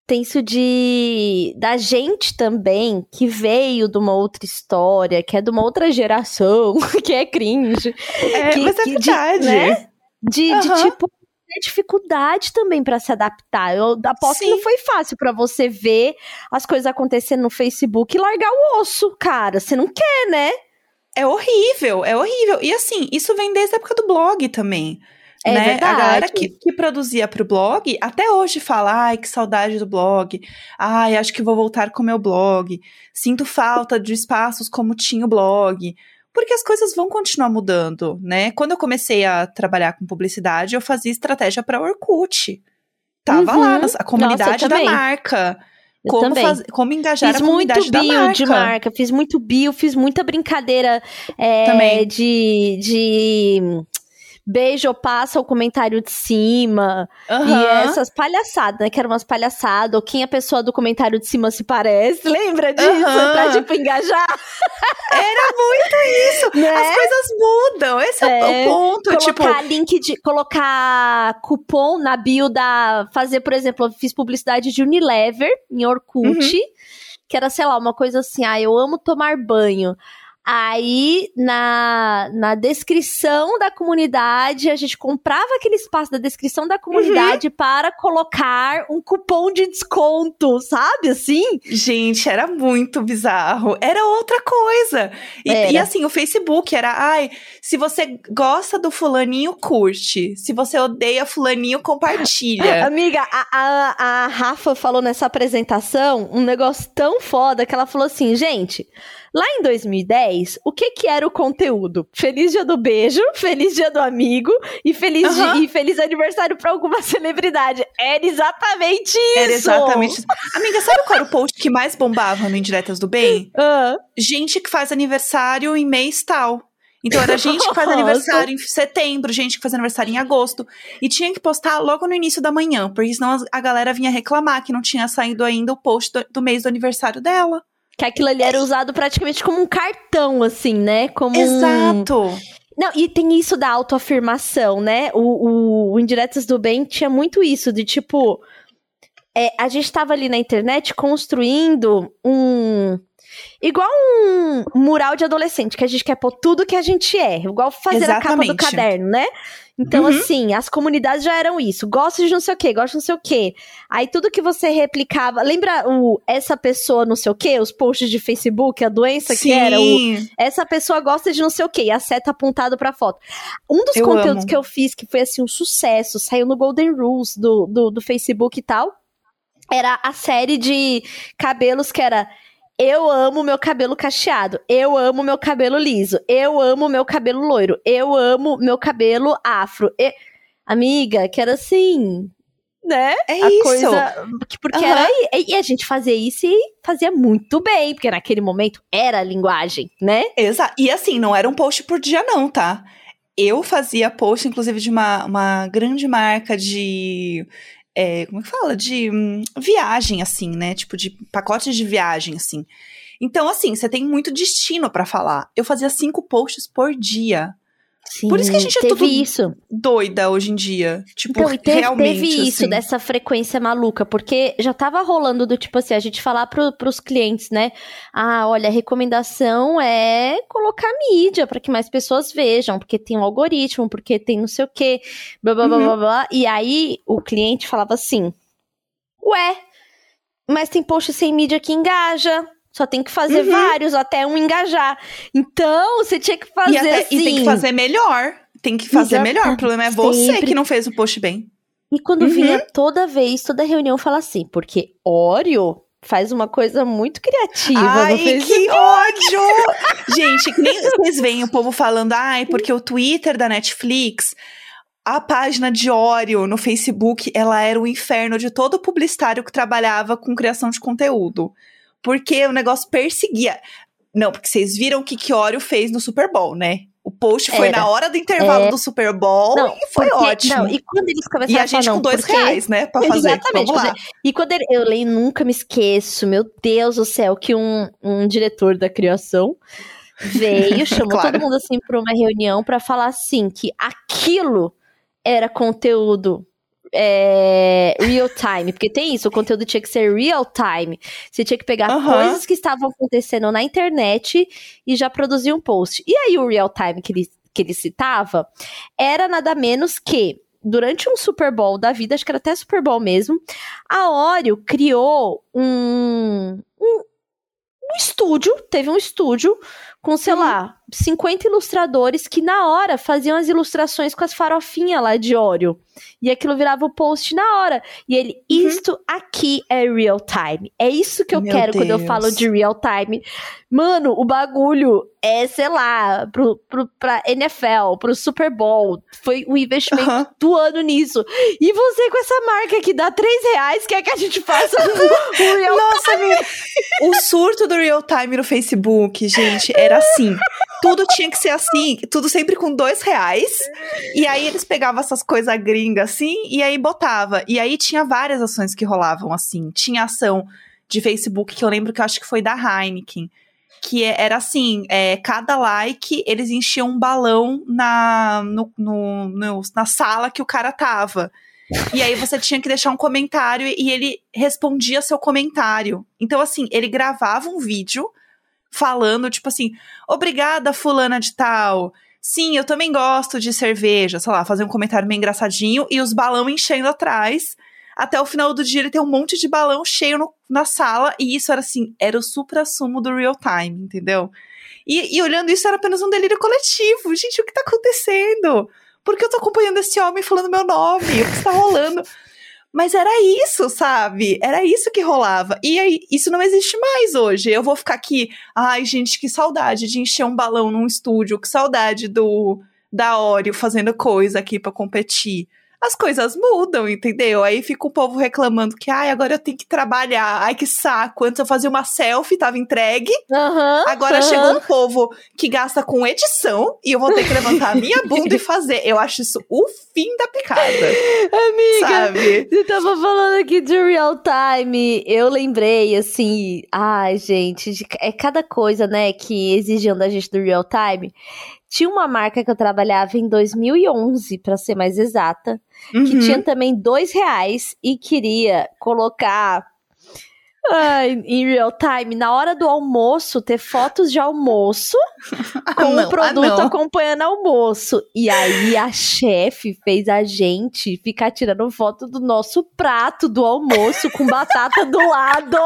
Tem isso de. Da gente também, que veio de uma outra história, que é de uma outra geração, que é cringe. É, que- mas é que de- verdade. né? De, de, Aham. tipo, ter dificuldade também pra se adaptar. Eu aposto que Sim. não foi fácil pra você ver as coisas acontecendo no Facebook e largar o osso, cara. Você não quer, né? É horrível, é horrível. E assim, isso vem desde a época do blog também. É né? verdade. A galera que, que produzia pro blog, até hoje fala, ai, que saudade do blog. Ai, acho que vou voltar com o meu blog. Sinto falta de espaços como tinha o blog. Porque as coisas vão continuar mudando, né? Quando eu comecei a trabalhar com publicidade, eu fazia estratégia para Orkut. Tava Uhum. lá, a comunidade da também. marca. Eu Como, faz- como engajar Fiz a comunidade muito da bio marca. de marca, fiz muito bio, fiz muita brincadeira é, Também. de, de beijo, passa o comentário de cima. E Aham. essas palhaçadas, né? Que eram umas palhaçadas. Ou quem a pessoa do comentário de cima se parece. Lembra disso? Aham. Pra, tipo, engajar. Era muito isso. Né? As coisas mudam. Esse é, É, o ponto. Tipo, Colocar link de. Colocar cupom na bio da. Fazer, por exemplo, eu fiz publicidade de Unilever em Orkut. Uhum. Que era, sei lá, uma coisa assim. Ah, eu amo tomar banho. Aí, na, na descrição da comunidade, a gente comprava aquele espaço da descrição da Uhum. comunidade para colocar um cupom de desconto, sabe? Assim? Gente, era muito bizarro. Era outra coisa. E, e assim, o Facebook era, ai, se você gosta do fulaninho, curte. Se você odeia fulaninho, compartilha. Amiga, a, a, a Rafa falou nessa apresentação um negócio tão foda que ela falou assim, gente, lá em 2010, o que que era o conteúdo? Feliz dia do beijo, feliz dia do amigo e feliz, di- Aham. e feliz aniversário pra alguma celebridade. Era exatamente isso! Era exatamente isso. Amiga, sabe qual era o post que mais bombava no Indiretas do Bem? Gente que faz aniversário em mês tal. Então era gente que faz aniversário em setembro, gente que faz aniversário em agosto. E tinha que postar logo no início da manhã, porque senão a galera vinha reclamar que não tinha saído ainda o post do, do mês do aniversário dela. Que aquilo ali era usado praticamente como um cartão, assim, né? Como um... Exato. Não, e tem isso da autoafirmação, né? O, o, o Indiretas do Bem tinha muito isso, de tipo. é, a gente tava ali na internet construindo um. Igual um mural de adolescente, que a gente quer pôr tudo que a gente é.Igual fazer a capa do Exatamente. caderno, né? Então, Uhum. assim, as comunidades já eram isso. Gosto de não sei o quê, gosto de não sei o quê. Aí tudo que você replicava. Lembra o essa pessoa não sei o quê? Os posts de Facebook, a doença que era o Sim. essa pessoa gosta de não sei o quê, e a seta apontada pra foto. Um dos Eu conteúdos amo. que eu fiz, que foi assim um sucesso, saiu no Golden Rules do, do, do Facebook e tal, era a série de cabelos que era eu amo meu cabelo cacheado, eu amo meu cabelo liso, eu amo meu cabelo loiro, eu amo meu cabelo afro. E- Amiga, que era assim, né? É a isso. coisa. que- Porque Aham. era. E a gente fazia isso e fazia muito bem, porque naquele momento era a linguagem, né? Exato. E assim, não era um post por dia, não, tá? Eu fazia post, inclusive, de uma, uma grande marca de. É, como é que fala? De hum, viagem, assim, né? Tipo, de pacotes de viagem, assim. Então, assim, você tem muito destino pra falar. Eu fazia cinco posts por dia. Sim, Por isso que a gente é tudo isso. Doida hoje em dia. Tipo, Então, teve, realmente. teve isso assim. dessa frequência maluca, porque já tava rolando do tipo assim, a gente falar pro, pros clientes, né? Ah, olha, a recomendação é colocar mídia para que mais pessoas vejam, porque tem um algoritmo, porque tem não sei o quê, blá blá blá Uhum. blá blá. E aí o cliente falava assim: Ué, mas tem post sem mídia que engaja. Só tem que fazer Uhum. vários até um engajar. Então, você tinha que fazer E, até- assim. e tem que fazer melhor. Tem que fazer melhor. O problema é você sempre. que não fez o post bem. E quando Uhum. vinha toda vez, toda reunião fala assim, porque Oreo faz uma coisa muito criativa Ai, que ódio! Gente, que nem vocês veem o povo falando, ai, porque o Twitter da Netflix, a página de Oreo no Facebook, ela era o inferno de todo publicitário que trabalhava com criação de conteúdo. Porque o negócio perseguia. Não, porque vocês viram o que Oreo fez no Super Bowl, né? O post foi Era. na hora do intervalo É. do Super Bowl Não, e foi porque- ótimo. Não, e quando eles começaram E a a falar, gente não, com dois porque- reais, né, pra fazer. Exatamente. Vamos lá. E quando ele- eu leio, nunca me esqueço, meu Deus do céu, que um, um diretor da criação veio, chamou Claro. todo mundo assim para uma reunião para falar assim que aquilo era conteúdo é, real time, porque tem isso, o conteúdo tinha que ser real time. Você tinha que pegar Aham. coisas que estavam acontecendo na internet e já produzir um post. E aí o real time que ele, que ele citava era nada menos que durante um Super Bowl da vida, acho que era até Super Bowl mesmo, a Oreo criou um, um, um estúdio, teve um estúdio com, sei Uhum. lá, 50 ilustradores que na hora faziam as ilustrações com as farofinhas lá de Oreo. E aquilo virava o post na hora. E ele, Uhum. isto aqui é real time. É isso que eu Meu quero quando eu Deus. falo de real time. Mano, o bagulho é, sei lá, pro, pro, pra NFL, pro Super Bowl. Foi o investimento Aham. do ano nisso. E você com essa marca que dá 3 reais, quer que a gente faça um real Nossa, meu. O surto do real time no Facebook, gente, era assim. Tudo tinha que ser assim, tudo sempre com dois reais. E aí eles pegavam essas coisas gringas assim, e aí botava. E aí tinha várias ações que rolavam assim. Tinha ação de Facebook, que eu lembro que eu acho que foi da Heineken. Que é- era assim, é, cada like, eles enchiam um balão na, no, no- no- na sala que o cara tava. E aí você tinha que deixar um comentário e ele respondia seu comentário. Então, assim, ele gravava um vídeo falando, tipo assim, obrigada, fulana de tal. Sim, eu também gosto de cerveja, sei lá, fazer um comentário meio engraçadinho e os balão enchendo atrás. Até o final do dia ele tem um monte de balão cheio no- na sala, e isso era assim, era o supra-sumo do real time, entendeu? E, e olhando isso, era apenas um delírio coletivo. Gente, o que tá acontecendo? Por que eu tô acompanhando esse homem falando meu nome? O que está rolando? Mas era isso, sabe? Era isso que rolava. E aí, isso não existe mais hoje. Eu vou ficar aqui, ai, gente, que saudade de encher um balão num estúdio, que saudade do da Oreo fazendo coisa aqui pra competir. As coisas mudam, entendeu? Aí fica o povo reclamando que, ai, agora eu tenho que trabalhar. Ai, que saco. Antes eu fazia uma selfie, tava entregue. Aham. Agora aham. chegou um povo que gasta com edição e eu vou ter que levantar a minha bunda e fazer. Eu acho isso o fim da picada, Amiga, sabe? Você tava falando aqui de real time, eu lembrei, assim, ai, gente, de- é cada coisa, né, que exigiam da gente do real time. Tinha uma marca que eu trabalhava em 2011, pra ser mais exata, que Uhum. tinha também dois reais e queria colocar ai, em real time, na hora do almoço, ter fotos de almoço com Ah, não, o produto ah, acompanhando almoço. E aí a chefe fez a gente ficar tirando foto do nosso prato do almoço com batata do lado.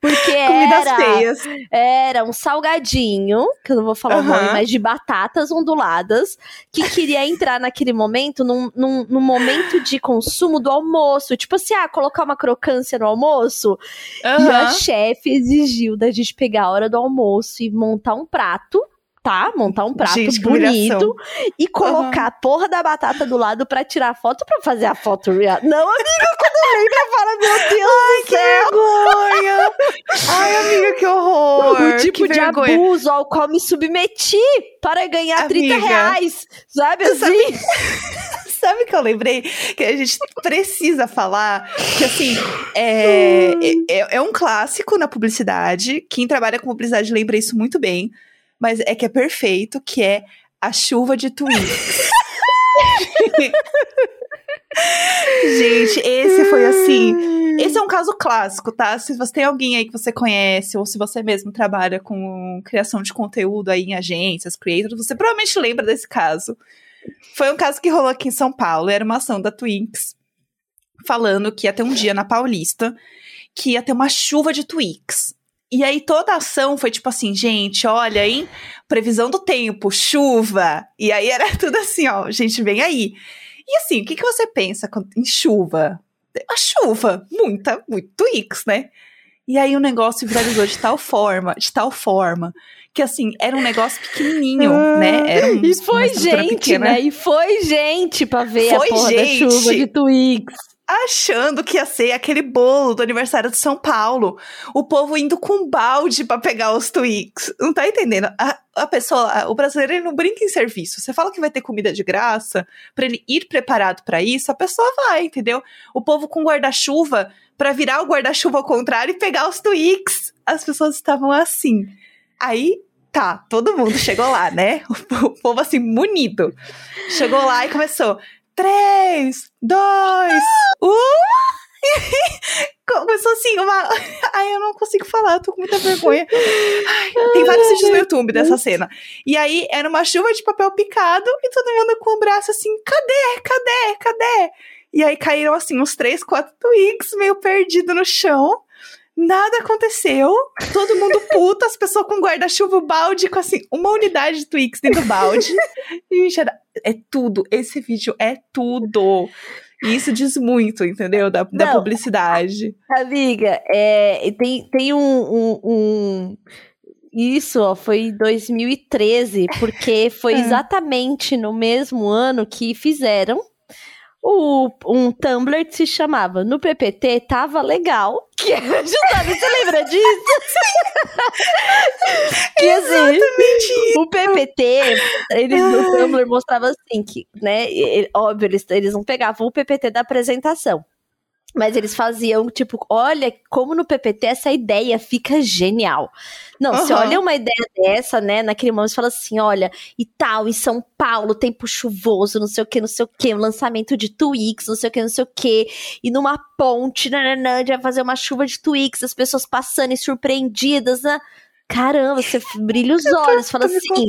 Porque Comidas era, feias. era um salgadinho, que eu não vou falar o nome, mas de batatas onduladas, que queria entrar naquele momento, num, num, num momento de consumo do almoço. Tipo assim, ah, colocar uma crocância no almoço. E a chefe exigiu da gente pegar a hora do almoço e montar um prato, tá? Montar um prato Gente, bonito e colocar a porra da batata do lado pra tirar foto pra fazer a foto real. Não, amiga, quando eu lembro, eu falo, meu Deus do Que vergonha! Ai, amiga, que horror! O tipo que de vergonha. abuso ao qual me submeti para ganhar 30 Amiga. reais, sabe sabe- assim? Sabe o que eu lembrei? Que a gente precisa falar que, assim, é, é, é um clássico na publicidade. Quem trabalha com publicidade lembra isso muito bem. Mas é que é perfeito, que é a chuva de tweets. gente, esse foi assim... Esse é um caso clássico, tá? Se você tem alguém aí que você conhece, ou se você mesmo trabalha com criação de conteúdo aí em agências, creators, você provavelmente lembra desse caso. Foi um caso que rolou aqui em São Paulo, era uma ação da Twinks, falando que ia ter um dia na Paulista, que ia ter uma chuva de Twix. E aí toda a ação foi tipo assim, gente, olha, hein? Previsão do tempo, chuva. E aí era tudo assim, ó, gente, vem aí. E assim, o que, que você pensa em chuva? A chuva, muita, muito Twix, né? E aí o negócio viralizou de tal forma, de tal forma, que assim, era um negócio pequenininho, né? Era um, e foi gente, pequena. né? E foi gente pra ver foi a porra gente. da chuva de Twix achando que ia ser aquele bolo do aniversário de São Paulo. O povo indo com balde para pegar os Twix. Não tá entendendo? A, a pessoa, o brasileiro ele não brinca em serviço. Você fala que vai ter comida de graça, para ele ir preparado para isso, a pessoa vai, entendeu? O povo com guarda-chuva para virar o guarda-chuva ao contrário e pegar os Twix. As pessoas estavam assim. Aí tá, todo mundo chegou lá, né? O povo assim, munido. Chegou lá e começou. Três, dois, um. Começou assim, uma. Ai, eu não consigo falar, tô com muita vergonha. Ai, tem vários vídeos no YouTube dessa cena. E aí era uma chuva de papel picado e todo mundo com o braço assim: cadê? Cadê? Cadê? E aí caíram assim uns três, quatro twigs meio perdido no chão. Nada aconteceu. Todo mundo puto, as pessoas com guarda-chuva, balde, com assim, uma unidade de Twix dentro do balde. e, é tudo. Esse vídeo é tudo. E isso diz muito, entendeu? Da, da publicidade. Amiga, é, tem, tem um, um, um... Isso, ó, foi em 2013, porque foi é. exatamente no mesmo ano que fizeram o, um Tumblr que se chamava No PPT Tava Legal. Que justamente, você lembra disso? que assim, Exatamente. o PPT, eles no Tumblr mostrava assim, que, né, óbvio, eles, eles não pegavam o PPT da apresentação. Mas eles faziam, tipo, olha como no PPT essa ideia fica genial. Não, uhum. você olha uma ideia dessa, né, naquele momento, você fala assim, olha, e tal, em São Paulo, tempo chuvoso, não sei o que, não sei o que, lançamento de Twix, não sei o que, não sei o que, e numa ponte, nananã, vai fazer uma chuva de Twix, as pessoas passando e surpreendidas, né? Caramba, você brilha os olhos, fala assim.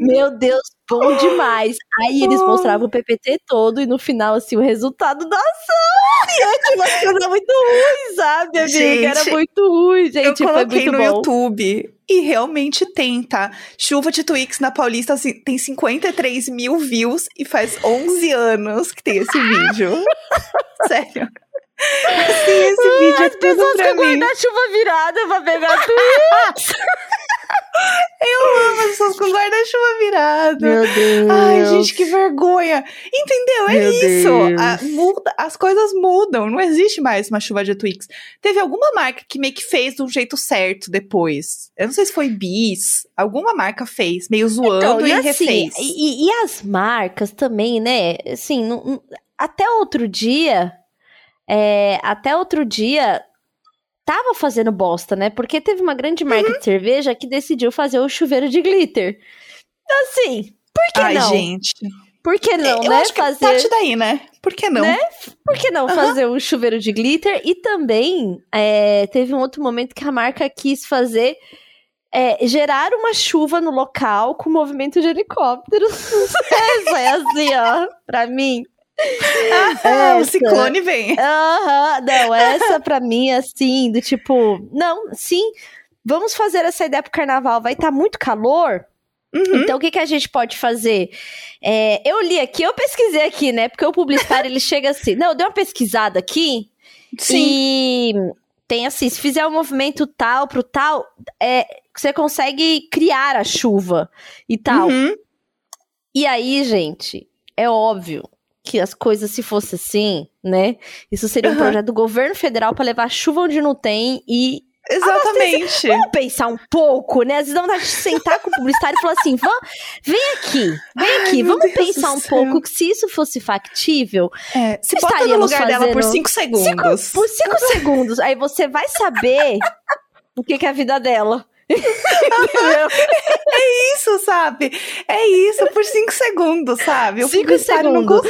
Meu Deus, bom demais. Aí eles mostravam o PPT todo e no final, assim, o resultado da ação. E tinha uma coisa muito ruim, sabe, amiga? Gente, Era muito ruim, gente. Eu coloquei no bom. YouTube e realmente tem, tá? Chuva de Twix na Paulista assim, tem 53 mil views e faz 11 anos que tem esse vídeo. Sério. Sim, esse vídeo é tudo pessoas com guarda-chuva virada pra pegar Twix. Eu amo as pessoas com guarda-chuva virado. Meu Deus. Ai, gente, que vergonha. Entendeu? É Meu isso. A, muda, as coisas mudam. Não existe mais uma chuva de Twix. Teve alguma marca que meio que fez do jeito certo depois. Eu não sei se foi Bis. Alguma marca fez, meio zoando então, e, e assim, refez. E, e, as marcas também, né? Assim, não, até outro dia é, até outro dia tava fazendo bosta, né? Porque teve uma grande marca uhum. de cerveja que decidiu fazer o chuveiro de glitter. Assim, por que Ai, não? gente. Por que não, Eu né? Acho fazer... parte daí, né? Por que não? Né? Por que não uhum. fazer um chuveiro de glitter? E também é, teve um outro momento que a marca quis fazer é, gerar uma chuva no local com movimento de helicópteros. Essa é assim, ó, pra mim. Ah, o ciclone vem. Aham, não, essa pra mim, assim, do tipo, não, sim, vamos fazer essa ideia pro carnaval, vai estar tá muito calor, Uhum. Então, o que, que a gente pode fazer? É, eu li aqui, eu pesquisei aqui, né? Porque o publicitário ele chega assim. Não, eu dei uma pesquisada aqui. Sim. E tem assim: se fizer um movimento tal pro tal, é, você consegue criar a chuva e tal. Uhum. E aí, gente, é óbvio que as coisas se fosse assim, né? Isso seria um uhum. projeto do governo federal para levar chuva onde não tem e Exatamente. Vamos pensar um pouco, né? Às vezes dá vontade de sentar com o publicitário e falar assim: vem aqui, vem aqui, Ai, vamos pensar um pouco que se isso fosse factível, é, se estaria no lugar fazendo... dela por cinco segundos. Cinco, por cinco segundos. Aí você vai saber o que, que é a vida dela. é isso, sabe? É isso, por cinco segundos, sabe? O cinco segundos.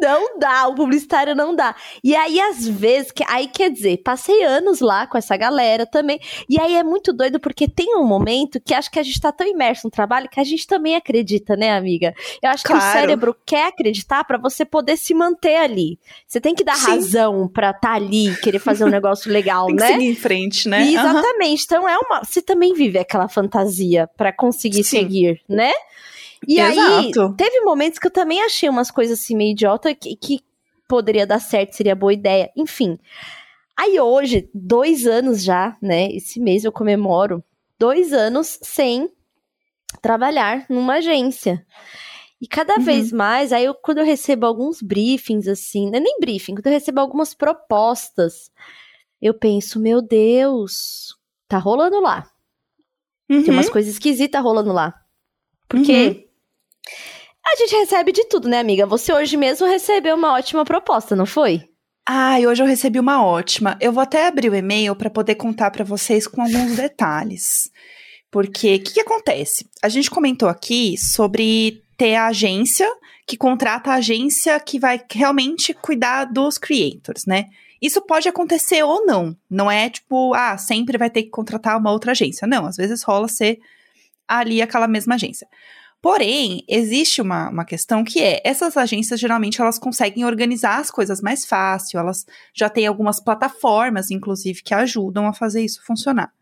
Não, não dá, o publicitário não dá. E aí, às vezes, que, aí quer dizer, passei anos lá com essa galera também. E aí é muito doido, porque tem um momento que acho que a gente tá tão imerso no trabalho que a gente também acredita, né, amiga? Eu acho claro. que o cérebro quer acreditar para você poder se manter ali. Você tem que dar Sim. razão pra estar tá ali, querer fazer um negócio legal, tem né? Seguir em frente, né? E, exatamente. Uhum. Então é uma. Você também viver aquela fantasia para conseguir Sim. seguir, né? E Exato. aí, teve momentos que eu também achei umas coisas assim meio idiota que, que poderia dar certo, seria boa ideia. Enfim. Aí hoje, dois anos já, né? Esse mês eu comemoro dois anos sem trabalhar numa agência. E cada uhum. vez mais, aí eu, quando eu recebo alguns briefings, assim, não é nem briefing, quando eu recebo algumas propostas, eu penso, meu Deus, tá rolando lá. Uhum. Tem umas coisas esquisitas rolando lá. Porque uhum. a gente recebe de tudo, né, amiga? Você hoje mesmo recebeu uma ótima proposta, não foi? Ah, hoje eu recebi uma ótima. Eu vou até abrir o e-mail para poder contar para vocês com alguns detalhes. Porque o que, que acontece? A gente comentou aqui sobre ter a agência que contrata a agência que vai realmente cuidar dos creators, né? Isso pode acontecer ou não. Não é tipo, ah, sempre vai ter que contratar uma outra agência. Não, às vezes rola ser ali aquela mesma agência. Porém, existe uma, uma questão que é, essas agências geralmente elas conseguem organizar as coisas mais fácil, elas já têm algumas plataformas, inclusive, que ajudam a fazer isso funcionar.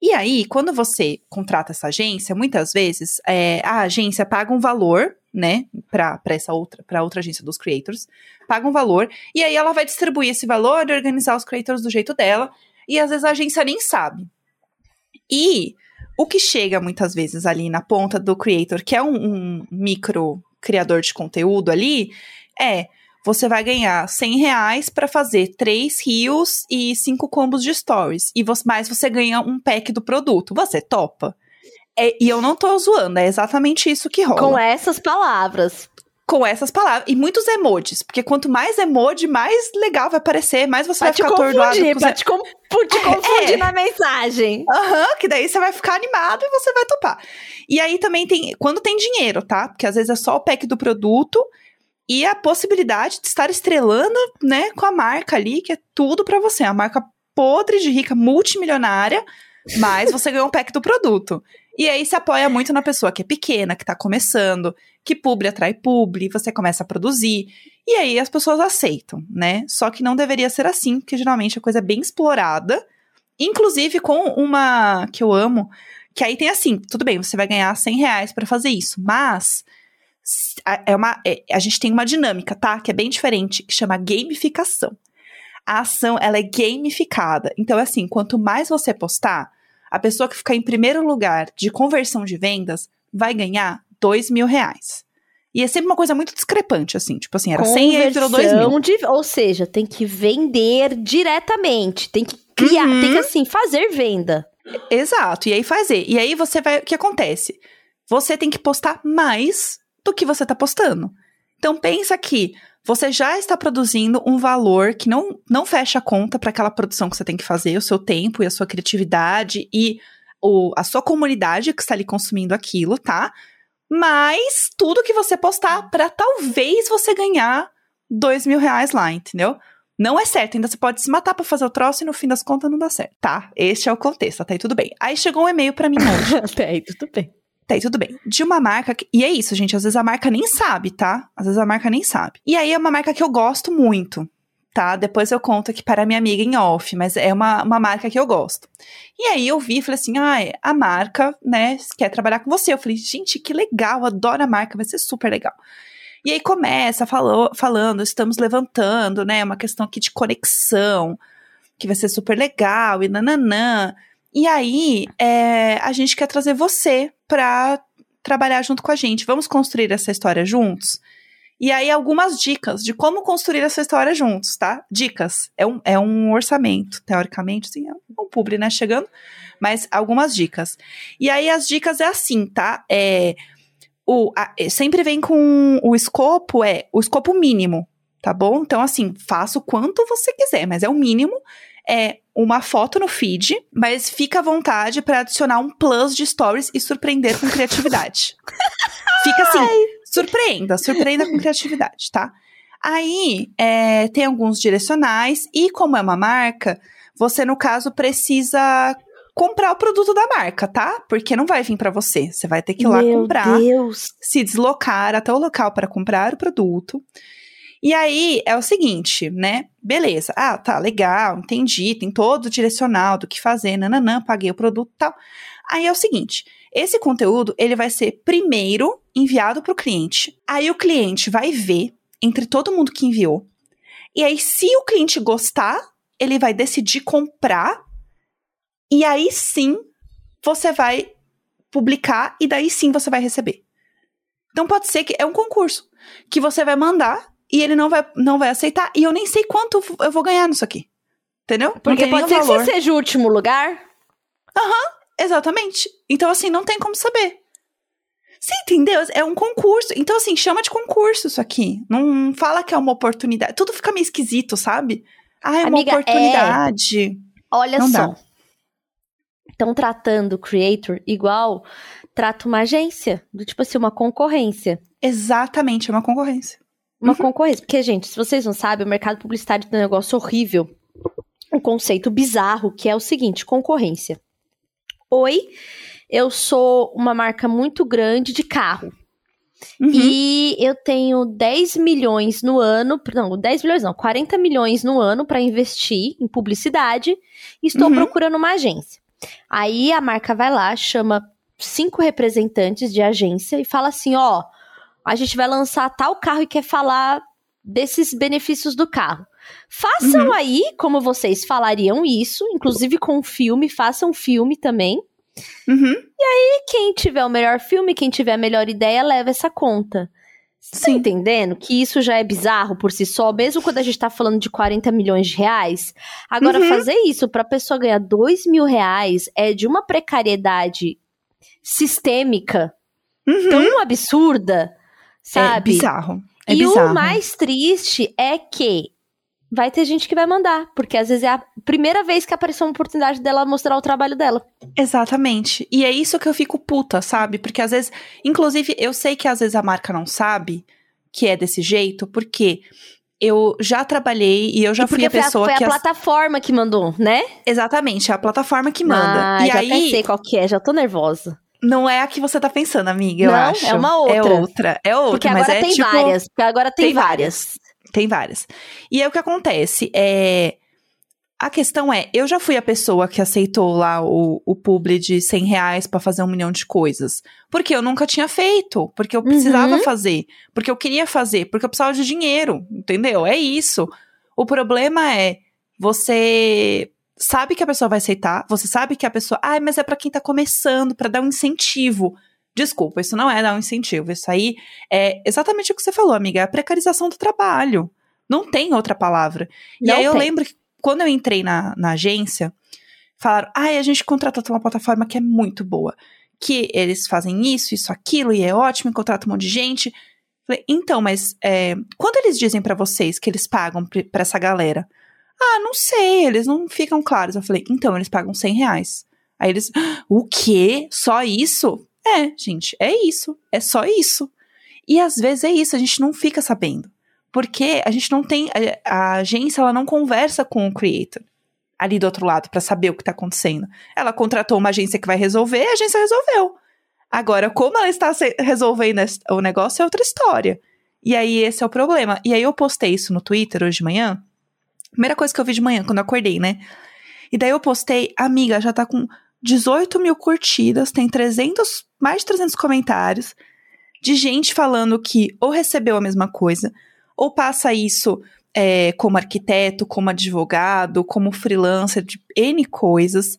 E aí, quando você contrata essa agência, muitas vezes é, a agência paga um valor, né, para essa outra, para outra agência dos creators, paga um valor, e aí ela vai distribuir esse valor e organizar os creators do jeito dela, e às vezes a agência nem sabe. E o que chega muitas vezes ali na ponta do creator, que é um, um micro criador de conteúdo ali, é você vai ganhar 100 reais para fazer três rios e cinco combos de stories. E você, mais você ganha um pack do produto. Você topa? É, e eu não tô zoando, é exatamente isso que rola. Com essas palavras. Com essas palavras. E muitos emojis. Porque quanto mais emoji, mais legal vai parecer, mais você pra vai ficar atordoado. Pra te, com, te confundir é. na mensagem. Aham, uhum, que daí você vai ficar animado e você vai topar. E aí também tem. Quando tem dinheiro, tá? Porque às vezes é só o pack do produto e a possibilidade de estar estrelando, né, com a marca ali, que é tudo para você. A marca podre de rica, multimilionária, mas você ganhou um pack do produto. E aí se apoia muito na pessoa que é pequena, que tá começando, que publi atrai publi, você começa a produzir. E aí as pessoas aceitam, né? Só que não deveria ser assim, porque geralmente a coisa é bem explorada. Inclusive com uma que eu amo, que aí tem assim, tudo bem, você vai ganhar 100 reais pra fazer isso, mas é uma, é, a gente tem uma dinâmica, tá? Que é bem diferente, que chama gamificação. A ação, ela é gamificada. Então, é assim, quanto mais você postar, a pessoa que ficar em primeiro lugar de conversão de vendas vai ganhar dois mil reais. E é sempre uma coisa muito discrepante, assim. Tipo assim, era 100 e aí virou 2 mil. De, ou seja, tem que vender diretamente. Tem que criar, uhum. tem que, assim, fazer venda. Exato. E aí fazer. E aí você vai... O que acontece? Você tem que postar mais do que você está postando. Então pensa que você já está produzindo um valor que não, não fecha a conta para aquela produção que você tem que fazer, o seu tempo e a sua criatividade e o, a sua comunidade que está ali consumindo aquilo, tá? Mas tudo que você postar para talvez você ganhar dois mil reais lá, entendeu? Não é certo, ainda você pode se matar para fazer o troço e no fim das contas não dá certo, tá? Este é o contexto, até aí tudo bem. Aí chegou um e-mail para mim hoje. até aí tudo bem. Tá, aí tudo bem. De uma marca. Que, e é isso, gente. Às vezes a marca nem sabe, tá? Às vezes a marca nem sabe. E aí é uma marca que eu gosto muito, tá? Depois eu conto aqui para minha amiga em off, mas é uma, uma marca que eu gosto. E aí eu vi e falei assim: ah, a marca, né, quer trabalhar com você. Eu falei, gente, que legal, adoro a marca, vai ser super legal. E aí começa falou, falando, estamos levantando, né? Uma questão aqui de conexão, que vai ser super legal, e nananã. E aí, é, a gente quer trazer você para trabalhar junto com a gente. Vamos construir essa história juntos? E aí, algumas dicas de como construir essa história juntos, tá? Dicas. É um, é um orçamento, teoricamente, assim, é um publi, né? Chegando, mas algumas dicas. E aí, as dicas é assim, tá? É, o, a, é, sempre vem com o escopo, é o escopo mínimo, tá bom? Então, assim, faça o quanto você quiser, mas é o mínimo é uma foto no feed, mas fica à vontade para adicionar um plus de stories e surpreender com criatividade. fica assim, surpreenda, surpreenda com criatividade, tá? Aí é, tem alguns direcionais e como é uma marca, você no caso precisa comprar o produto da marca, tá? Porque não vai vir para você. Você vai ter que ir lá Meu comprar, Deus. se deslocar até o local para comprar o produto. E aí é o seguinte, né? Beleza. Ah, tá, legal, entendi. Tem todo o direcional do que fazer, nananã, paguei o produto tal. Aí é o seguinte: esse conteúdo ele vai ser primeiro enviado para o cliente. Aí o cliente vai ver entre todo mundo que enviou. E aí, se o cliente gostar ele vai decidir comprar e aí sim você vai publicar e daí sim você vai receber. Então pode ser que é um concurso que você vai mandar e ele não vai, não vai aceitar e eu nem sei quanto eu vou ganhar nisso aqui. Entendeu? Porque pode ser valor. que você seja o último lugar. Aham, uhum, exatamente. Então assim, não tem como saber. Você entendeu? É um concurso. Então, assim, chama de concurso isso aqui. Não fala que é uma oportunidade. Tudo fica meio esquisito, sabe? Ah, é uma Amiga, oportunidade. É... Olha não só. Estão tratando o creator igual trata uma agência. Do tipo assim, uma concorrência. Exatamente, é uma concorrência. Uma uhum. concorrência. Porque, gente, se vocês não sabem, o mercado publicitário tem um negócio horrível. Um conceito bizarro, que é o seguinte: concorrência. Oi, eu sou uma marca muito grande de carro. Uhum. E eu tenho 10 milhões no ano, não, 10 milhões não, 40 milhões no ano para investir em publicidade e estou uhum. procurando uma agência. Aí a marca vai lá, chama cinco representantes de agência e fala assim: ó, a gente vai lançar tal carro e quer falar desses benefícios do carro. Façam uhum. aí como vocês falariam isso, inclusive com filme, façam filme também. Uhum. E aí, quem tiver o melhor filme, quem tiver a melhor ideia, leva essa conta. Você tá entendendo que isso já é bizarro por si só, mesmo quando a gente tá falando de 40 milhões de reais? Agora, uhum. fazer isso pra pessoa ganhar 2 mil reais é de uma precariedade sistêmica uhum. tão absurda, sabe? É bizarro. É e bizarro. o mais triste é que vai ter gente que vai mandar, porque às vezes é a primeira vez que apareceu uma oportunidade dela mostrar o trabalho dela. Exatamente. E é isso que eu fico puta, sabe? Porque às vezes, inclusive, eu sei que às vezes a marca não sabe que é desse jeito, porque eu já trabalhei e eu já e fui a pessoa foi a, foi que. Foi a plataforma que mandou, né? Exatamente, é a plataforma que manda. Ah, e já aí, até sei qual que é, já tô nervosa. Não é a que você tá pensando, amiga, eu não, acho. é uma outra. É outra, é outra. Porque mas agora é, tem tipo, várias. Porque agora tem, tem várias. várias. Tem várias. E aí o que acontece é. A questão é, eu já fui a pessoa que aceitou lá o, o publi de 100 reais pra fazer um milhão de coisas. Porque eu nunca tinha feito. Porque eu precisava uhum. fazer. Porque eu queria fazer. Porque eu precisava de dinheiro. Entendeu? É isso. O problema é, você sabe que a pessoa vai aceitar. Você sabe que a pessoa. Ai, ah, mas é para quem tá começando, para dar um incentivo. Desculpa, isso não é dar um incentivo. Isso aí é exatamente o que você falou, amiga. É a precarização do trabalho. Não tem outra palavra. Não e aí tem. eu lembro que quando eu entrei na, na agência, falaram: ai, ah, a gente contratou uma plataforma que é muito boa. Que eles fazem isso, isso, aquilo, e é ótimo, e contrata um monte de gente. Falei, então, mas é, quando eles dizem para vocês que eles pagam para essa galera? Ah, não sei, eles não ficam claros. Eu falei, então, eles pagam 100 reais. Aí eles, o quê? Só isso? É, gente, é isso. É só isso. E às vezes é isso, a gente não fica sabendo. Porque a gente não tem. A, a agência ela não conversa com o creator ali do outro lado para saber o que tá acontecendo. Ela contratou uma agência que vai resolver, a agência resolveu. Agora, como ela está resolvendo o negócio é outra história. E aí, esse é o problema. E aí, eu postei isso no Twitter hoje de manhã. Primeira coisa que eu vi de manhã, quando eu acordei, né? E daí eu postei, amiga, já tá com 18 mil curtidas, tem 300, mais de 300 comentários de gente falando que ou recebeu a mesma coisa, ou passa isso é, como arquiteto, como advogado, como freelancer, de N coisas.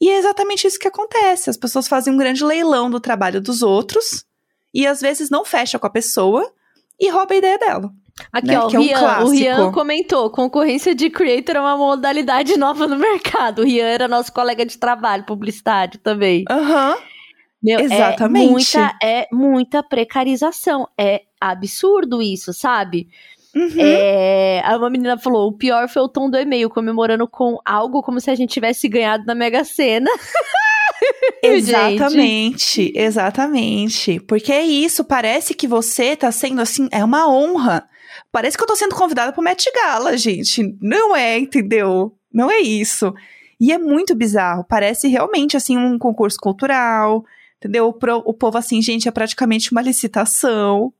E é exatamente isso que acontece. As pessoas fazem um grande leilão do trabalho dos outros e às vezes não fecha com a pessoa e rouba a ideia dela. Aqui, né? ó, o, é um Rian, o Rian comentou: concorrência de creator é uma modalidade nova no mercado. O Rian era nosso colega de trabalho, publicidade também. Aham. Uhum. Meu, Exatamente. É muita, é muita precarização. É absurdo isso, sabe? Uhum. É, uma menina falou: o pior foi o tom do e-mail, comemorando com algo como se a gente tivesse ganhado na Mega Sena. exatamente, exatamente. Porque é isso, parece que você tá sendo assim, é uma honra. Parece que eu tô sendo convidada pro Met Gala, gente. Não é, entendeu? Não é isso. E é muito bizarro. Parece realmente, assim, um concurso cultural, entendeu? O, pro, o povo, assim, gente, é praticamente uma licitação.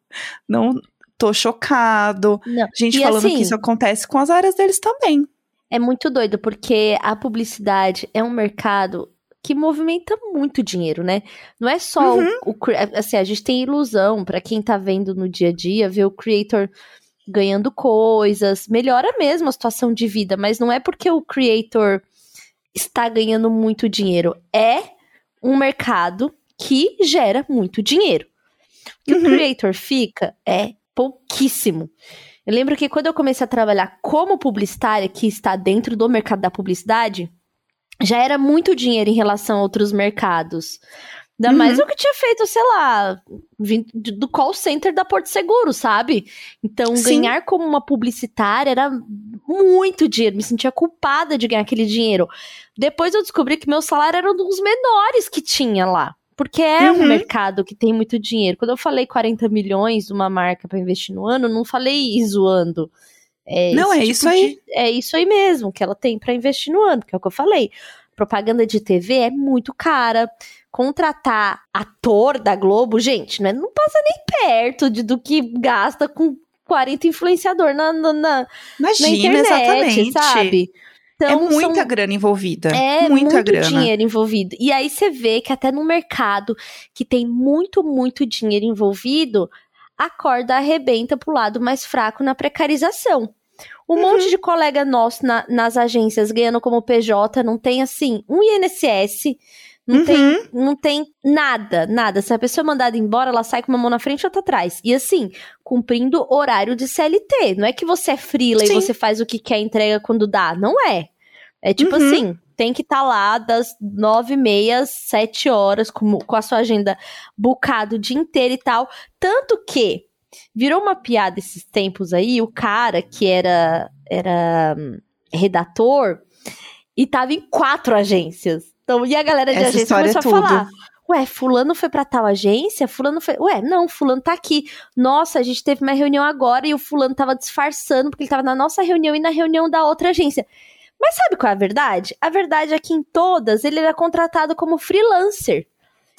Não tô chocado. Não. Gente e falando assim, que isso acontece com as áreas deles também. É muito doido, porque a publicidade é um mercado que movimenta muito dinheiro, né? Não é só uhum. o, o, assim, a gente tem ilusão para quem tá vendo no dia a dia, ver o creator ganhando coisas, melhora mesmo a situação de vida, mas não é porque o creator está ganhando muito dinheiro, é um mercado que gera muito dinheiro. O que uhum. o creator fica é pouquíssimo. Eu lembro que quando eu comecei a trabalhar como publicitária, que está dentro do mercado da publicidade, já era muito dinheiro em relação a outros mercados. Ainda uhum. mais o que tinha feito, sei lá, do call center da Porto Seguro, sabe? Então, Sim. ganhar como uma publicitária era muito dinheiro. Me sentia culpada de ganhar aquele dinheiro. Depois eu descobri que meu salário era um dos menores que tinha lá. Porque é uhum. um mercado que tem muito dinheiro. Quando eu falei 40 milhões de uma marca para investir no ano, não falei zoando. É não, é tipo isso aí. De, é isso aí mesmo que ela tem para investir no ano, que é o que eu falei. Propaganda de TV é muito cara contratar ator da Globo, gente, né, não passa nem perto de, do que gasta com 40 influenciador na, na, na, Imagina, na internet, exatamente. sabe? Então, é muita são, grana envolvida. É muita muito grana. dinheiro envolvido. E aí você vê que até no mercado que tem muito, muito dinheiro envolvido, a corda arrebenta pro lado mais fraco na precarização. Um uhum. monte de colega nosso na, nas agências ganhando como PJ não tem assim um INSS, não, uhum. tem, não tem nada, nada. Se a pessoa é mandada embora, ela sai com uma mão na frente e outra atrás. E assim, cumprindo horário de CLT. Não é que você é frila Sim. e você faz o que quer entrega quando dá. Não é. É tipo uhum. assim, tem que estar tá lá das nove e meia, sete horas, com, com a sua agenda bucada o dia inteiro e tal. Tanto que virou uma piada esses tempos aí, o cara que era, era hum, redator e tava em quatro agências. Então, e a galera de Essa agência começou é a falar. Ué, fulano foi para tal agência? Fulano foi. Ué, não, fulano tá aqui. Nossa, a gente teve uma reunião agora e o fulano tava disfarçando porque ele tava na nossa reunião e na reunião da outra agência. Mas sabe qual é a verdade? A verdade é que em todas ele era contratado como freelancer.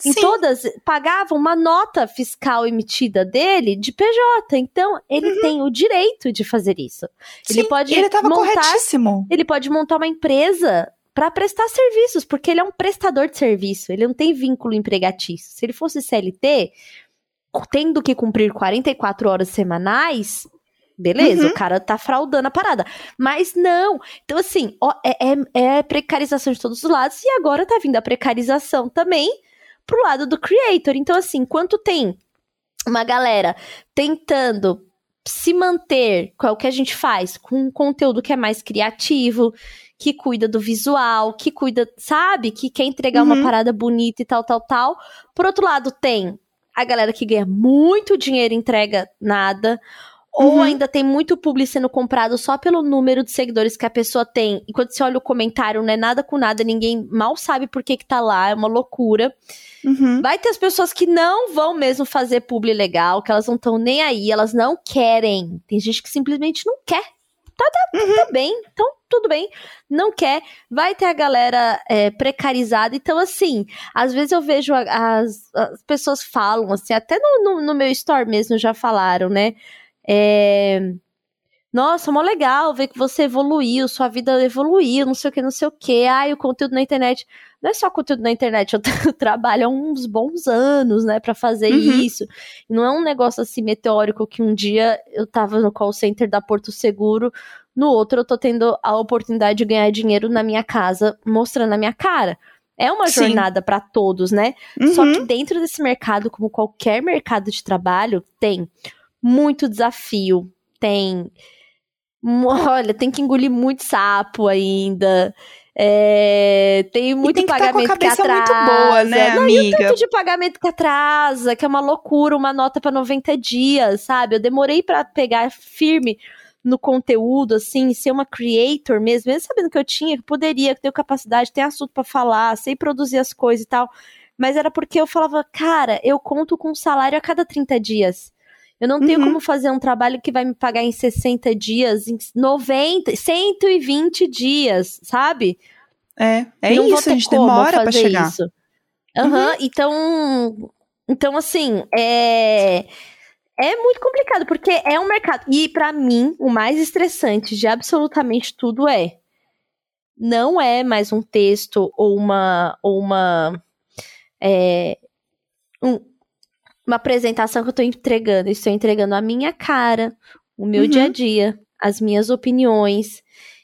Em Sim. todas, pagavam uma nota fiscal emitida dele de PJ. Então, ele uhum. tem o direito de fazer isso. Sim, ele pode. Ele estava corretíssimo. Ele pode montar uma empresa para prestar serviços, porque ele é um prestador de serviço, ele não tem vínculo empregatício. Se ele fosse CLT, tendo que cumprir 44 horas semanais, beleza, uhum. o cara tá fraudando a parada. Mas não. Então, assim, ó, é, é, é, precarização de todos os lados, e agora tá vindo a precarização também pro lado do creator. Então, assim, enquanto tem uma galera tentando se manter, qual é o que a gente faz? Com um conteúdo que é mais criativo, que cuida do visual, que cuida, sabe? Que quer entregar uhum. uma parada bonita e tal, tal, tal. Por outro lado, tem a galera que ganha muito dinheiro e entrega nada. Ou uhum. ainda tem muito publi sendo comprado só pelo número de seguidores que a pessoa tem. E quando você olha o comentário, não é nada com nada, ninguém mal sabe por que, que tá lá, é uma loucura. Uhum. Vai ter as pessoas que não vão mesmo fazer publi legal, que elas não estão nem aí, elas não querem. Tem gente que simplesmente não quer. Tá, tá, uhum. tá bem, então tudo bem, não quer, vai ter a galera é, precarizada. Então, assim, às vezes eu vejo as, as pessoas falam, assim, até no, no, no, meu store mesmo já falaram, né? É, Nossa, mó legal ver que você evoluiu, sua vida evoluiu, não sei o que, não sei o que. Ai, o conteúdo na internet. Não é só conteúdo na internet, eu trabalho há uns bons anos, né, para fazer uhum. isso. Não é um negócio assim meteórico que um dia eu tava no call center da Porto Seguro no outro, eu tô tendo a oportunidade de ganhar dinheiro na minha casa, mostrando a minha cara. É uma Sim. jornada para todos, né? Uhum. Só que dentro desse mercado, como qualquer mercado de trabalho, tem muito desafio, tem. Olha, tem que engolir muito sapo ainda. É, tem muito tem que pagamento tá com a cabeça que atrasa. muito boa, né, Não, amiga? E o tanto de pagamento que atrasa, que é uma loucura, uma nota para 90 dias, sabe? Eu demorei para pegar firme no conteúdo, assim, ser uma creator mesmo, mesmo sabendo que eu tinha, que poderia, que tenho capacidade, ter assunto para falar, sei produzir as coisas e tal. Mas era porque eu falava, cara, eu conto com um salário a cada 30 dias. Eu não tenho uhum. como fazer um trabalho que vai me pagar em 60 dias, em 90, 120 dias, sabe? É, é não isso, a gente demora para chegar. Isso. Uhum, uhum. Então, então assim, é é muito complicado, porque é um mercado. E para mim, o mais estressante de absolutamente tudo é. Não é mais um texto ou uma. Ou uma é, um, uma apresentação que eu tô entregando. Estou entregando a minha cara, o meu Uhum. dia a dia, as minhas opiniões.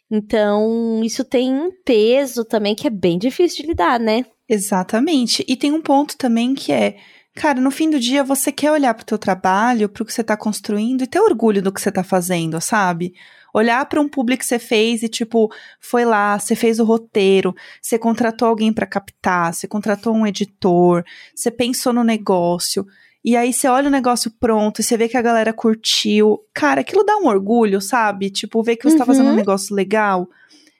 Então, isso tem um peso também que é bem difícil de lidar, né? Exatamente. E tem um ponto também que é, cara, no fim do dia você quer olhar pro teu trabalho, pro que você tá construindo e ter orgulho do que você tá fazendo, sabe? Olhar para um público que você fez e tipo, foi lá, você fez o roteiro, você contratou alguém para captar, você contratou um editor, você pensou no negócio. E aí você olha o negócio pronto e você vê que a galera curtiu. Cara, aquilo dá um orgulho, sabe? Tipo, ver que você tá fazendo um Uhum. negócio legal.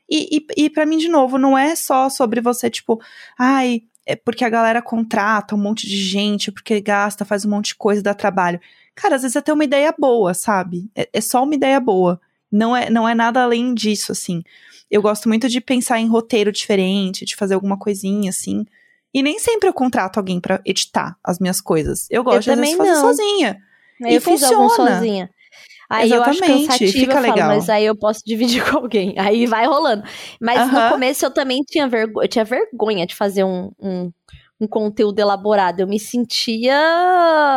E, e, e para mim, de novo, não é só sobre você, tipo, ai, é porque a galera contrata um monte de gente, porque gasta, faz um monte de coisa, dá trabalho. Cara, às vezes é ter uma ideia boa, sabe? É, é só uma ideia boa. Não é, não é nada além disso, assim. Eu gosto muito de pensar em roteiro diferente, de fazer alguma coisinha, assim. E nem sempre eu contrato alguém pra editar as minhas coisas. Eu gosto de fazer não. sozinha. Aí E eu fiz funciona. sozinha. Aí eu acho Exatamente, cansativo, fica eu falo, legal. mas aí eu posso dividir com alguém. Aí vai rolando. Mas no Aham. começo eu também tinha, vergo eu tinha vergonha de fazer um, um, um conteúdo elaborado. Eu me sentia,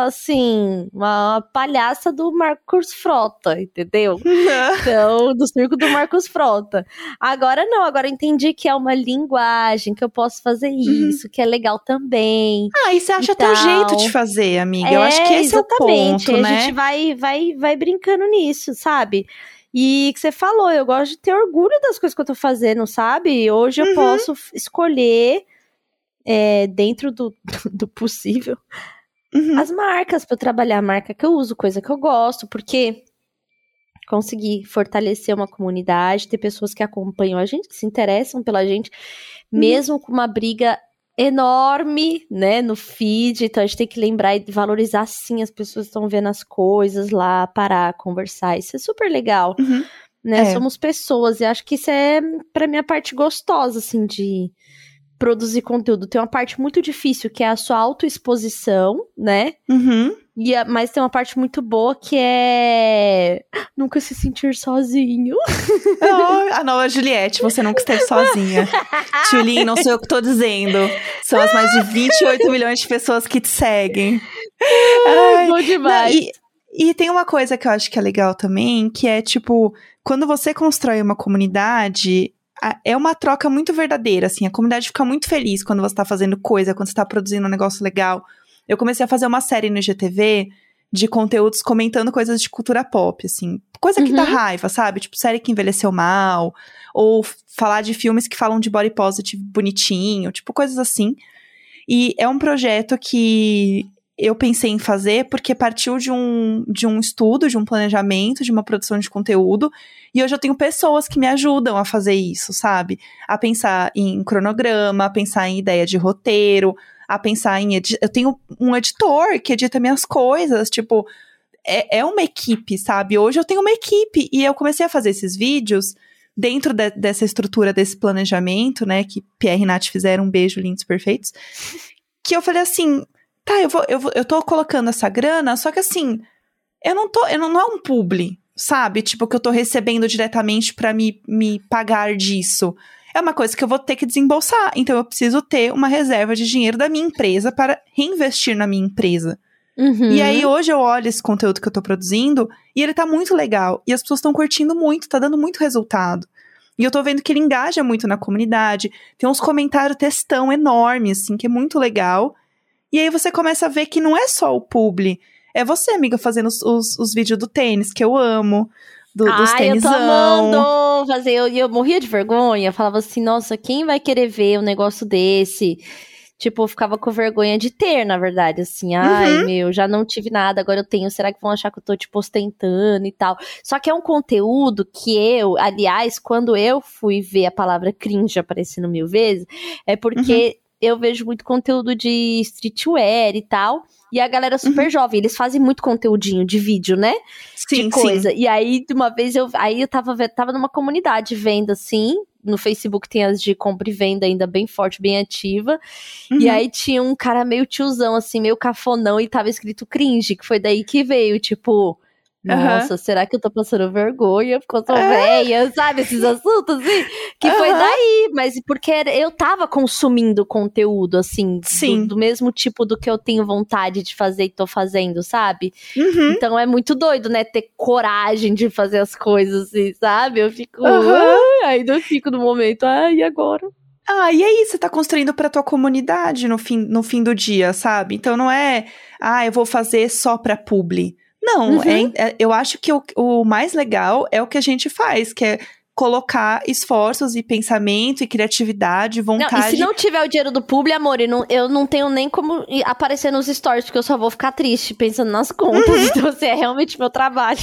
assim, uma palhaça do Marcos Frota, entendeu? Então, do circo do Marcos Frota. Agora não, agora eu entendi que é uma linguagem, que eu posso fazer Uhum. isso, que é legal também. Ah, e você acha teu tal. jeito de fazer, amiga. eu acho que esse é o exatamente. ponto, a né? gente vai, vai, vai brincando nisso, sabe? E que você falou, eu gosto de ter orgulho das coisas que eu tô fazendo, sabe? Hoje eu Uhum. posso escolher, é, dentro do, do possível, Uhum. as marcas pra eu trabalhar a marca que eu uso, coisa que eu gosto, porque conseguir fortalecer uma comunidade, ter pessoas que acompanham a gente, que se interessam pela gente, Uhum. mesmo com uma briga enorme, né, no feed, então a gente tem que lembrar e valorizar sim as pessoas que estão vendo as coisas lá, parar, conversar, isso é super legal, Uhum. né, É. somos pessoas, e acho que isso é, pra mim, a parte gostosa, assim, de produzir conteúdo, tem uma parte muito difícil, que é a sua autoexposição, né, Uhum. e a- mas tem uma parte muito boa que é nunca se sentir sozinho. Oh, a nova Juliette, você nunca esteve sozinha. Tulin, não sou eu que tô dizendo. São as mais de 28 milhões de pessoas que te seguem. Ai, Bom não, demais. e, e tem uma coisa que eu acho que é legal também, que é tipo, quando você constrói uma comunidade, é uma troca muito verdadeira, assim. A comunidade fica muito feliz quando você tá fazendo coisa, quando você tá produzindo um negócio legal. Eu comecei a fazer uma série no IGTV de conteúdos comentando coisas de cultura pop, assim. Coisa que dá Uhum. raiva, sabe? Tipo, série que envelheceu mal, ou falar de filmes que falam de body positive bonitinho, tipo, coisas assim. E é um projeto que eu pensei em fazer porque partiu de um, de um estudo, de um planejamento, de uma produção de conteúdo. E hoje eu tenho pessoas que me ajudam a fazer isso, sabe? A pensar em cronograma, a pensar em ideia de roteiro, a pensar em. Eu tenho um editor que edita minhas coisas, tipo. É, é uma equipe, sabe? Hoje eu tenho uma equipe e eu comecei a fazer esses vídeos dentro de- dessa estrutura, desse planejamento, né? Que Pierre e Nath fizeram, um beijo, lindos, perfeitos. Que eu falei assim, tá, eu, vou, eu, vou, eu tô colocando essa grana, só que assim, eu não tô, eu não, não é um publi, sabe? Tipo, que eu tô recebendo diretamente pra me, me pagar disso. É uma coisa que eu vou ter que desembolsar. Então eu preciso ter uma reserva de dinheiro da minha empresa para reinvestir na minha empresa. Uhum. E aí hoje eu olho esse conteúdo que eu tô produzindo e ele tá muito legal. E as pessoas estão curtindo muito, tá dando muito resultado. E eu tô vendo que ele engaja muito na comunidade. Tem uns comentários textão enormes, assim, que é muito legal. E aí você começa a ver que não é só o publi. É você, amiga, fazendo os, os, os vídeos do tênis, que eu amo. Do, dos Ai, eu tô tênisão. amando fazer. Eu, eu morria de vergonha. Falava assim, nossa, quem vai querer ver um negócio desse? Tipo, eu ficava com vergonha de ter, na verdade, assim, ai, Uhum. meu, já não tive nada, agora eu tenho, será que vão achar que eu tô, tipo, ostentando e tal? Só que é um conteúdo que eu, aliás, quando eu fui ver a palavra cringe aparecendo mil vezes, é porque Uhum. Eu vejo muito conteúdo de streetwear e tal, e a galera super Uhum. jovem, eles fazem muito conteúdinho de vídeo, né? Sim, de coisa. E aí, de uma vez, eu, aí eu tava, tava numa comunidade venda, assim. No Facebook tem as de compra e venda ainda bem forte, bem ativa. sim. E Uhum. aí tinha um cara meio tiozão, assim, meio cafonão, e tava escrito cringe, que foi daí que veio, tipo, Nossa, uhum. será que eu tô passando vergonha porque eu tô é. velha? Sabe, esses assuntos, assim? Que uhum. foi daí, mas porque eu tava consumindo conteúdo, assim, Sim. Do, do, mesmo tipo do que eu tenho vontade de fazer e tô fazendo, sabe? Uhum. Então é muito doido, né? Ter coragem de fazer as coisas, assim, sabe? Eu fico. Uhum. Ainda eu fico no momento, ai, e agora? Ah, e aí, você tá construindo pra tua comunidade no fim, no fim do dia, sabe? Então não é, ah, eu vou fazer só pra publi. Não, uhum. é, é, eu acho que o, o mais legal é o que a gente faz, que é colocar esforços e pensamento e criatividade, vontade. Não, e se não tiver o dinheiro do publi, amor, eu não, eu não tenho nem como aparecer nos stories, porque eu só vou ficar triste pensando nas contas. Uhum. Então, assim, é realmente meu trabalho.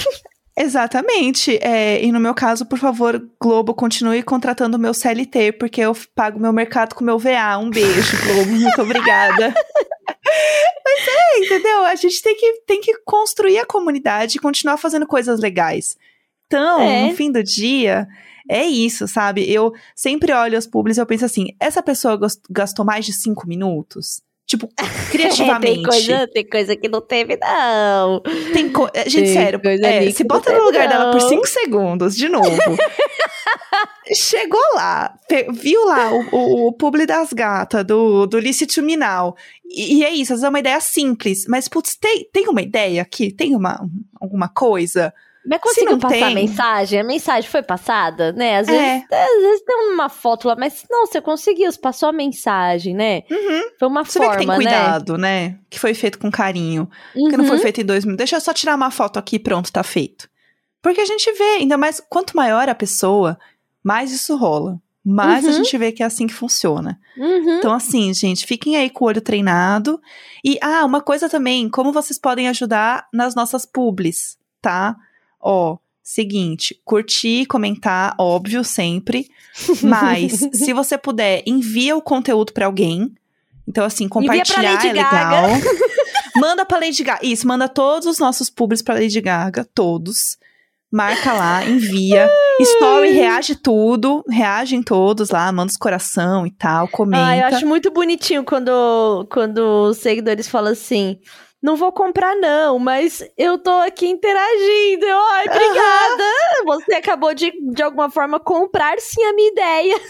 Exatamente. É, e no meu caso, por favor, Globo, continue contratando meu CLT, porque eu pago meu mercado com meu VA. Um beijo, Globo. Muito obrigada. Mas é, entendeu? A gente tem que, tem que construir a comunidade e continuar fazendo coisas legais. Então, é. no fim do dia, é isso, sabe? Eu sempre olho os públicos e eu penso assim: essa pessoa gastou mais de cinco minutos? Tipo, criativamente. tem, coisa, tem coisa que não teve, não. Tem co... Eh, gente, tem sério, é, se bota no lugar não. dela por cinco segundos, de novo. Chegou lá, viu lá o, o, o publi das gatas, do, do Licito Minal. E, e, é isso, é uma ideia simples. Mas, putz, tem, tem uma ideia aqui? Tem uma, alguma coisa? Mas conseguiu passar tem... a mensagem? A mensagem foi passada, né? Às, é. vezes, às vezes tem uma foto lá, mas não, você conseguiu, você passou a mensagem, né? Uhum. Foi uma você forma, vê que tem né? cuidado, né? né? Que foi feito com carinho. Uhum. Que não foi uhum. feito em dois minutos. Deixa eu só tirar uma foto aqui pronto, tá feito. Porque a gente vê, ainda mais, quanto maior a pessoa, mais isso rola. Mais uhum. a gente vê que é assim que funciona. Uhum. Então, assim, gente, fiquem aí com o olho treinado. E, ah, uma coisa também, como vocês podem ajudar nas nossas publis, tá? Ó, seguinte, curtir, comentar, óbvio, sempre. Mas, se você puder, envia o conteúdo para alguém. Então, assim, compartilhar é legal. manda pra Lady Gaga. Isso, manda todos os nossos públicos pra Lady Gaga, todos. Marca lá, envia. Story, reage tudo. Reagem todos lá, manda os coração e tal, comenta. Ah, eu acho muito bonitinho quando, quando os seguidores falam assim não vou comprar não, mas eu tô aqui interagindo. Eu, ai, obrigada. Uhum. Você acabou de, de alguma forma, comprar sim a minha ideia.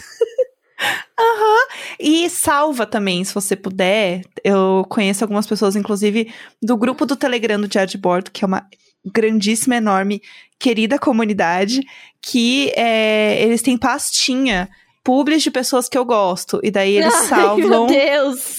Aham. Uhum. E salva também, se você puder. Eu conheço algumas pessoas, inclusive, do grupo do Telegram do Diário de Bordo, que é uma grandíssima, enorme, querida comunidade, que é, eles têm pastinha publis de pessoas que eu gosto. E daí eles Ai, salvam. Meu Deus!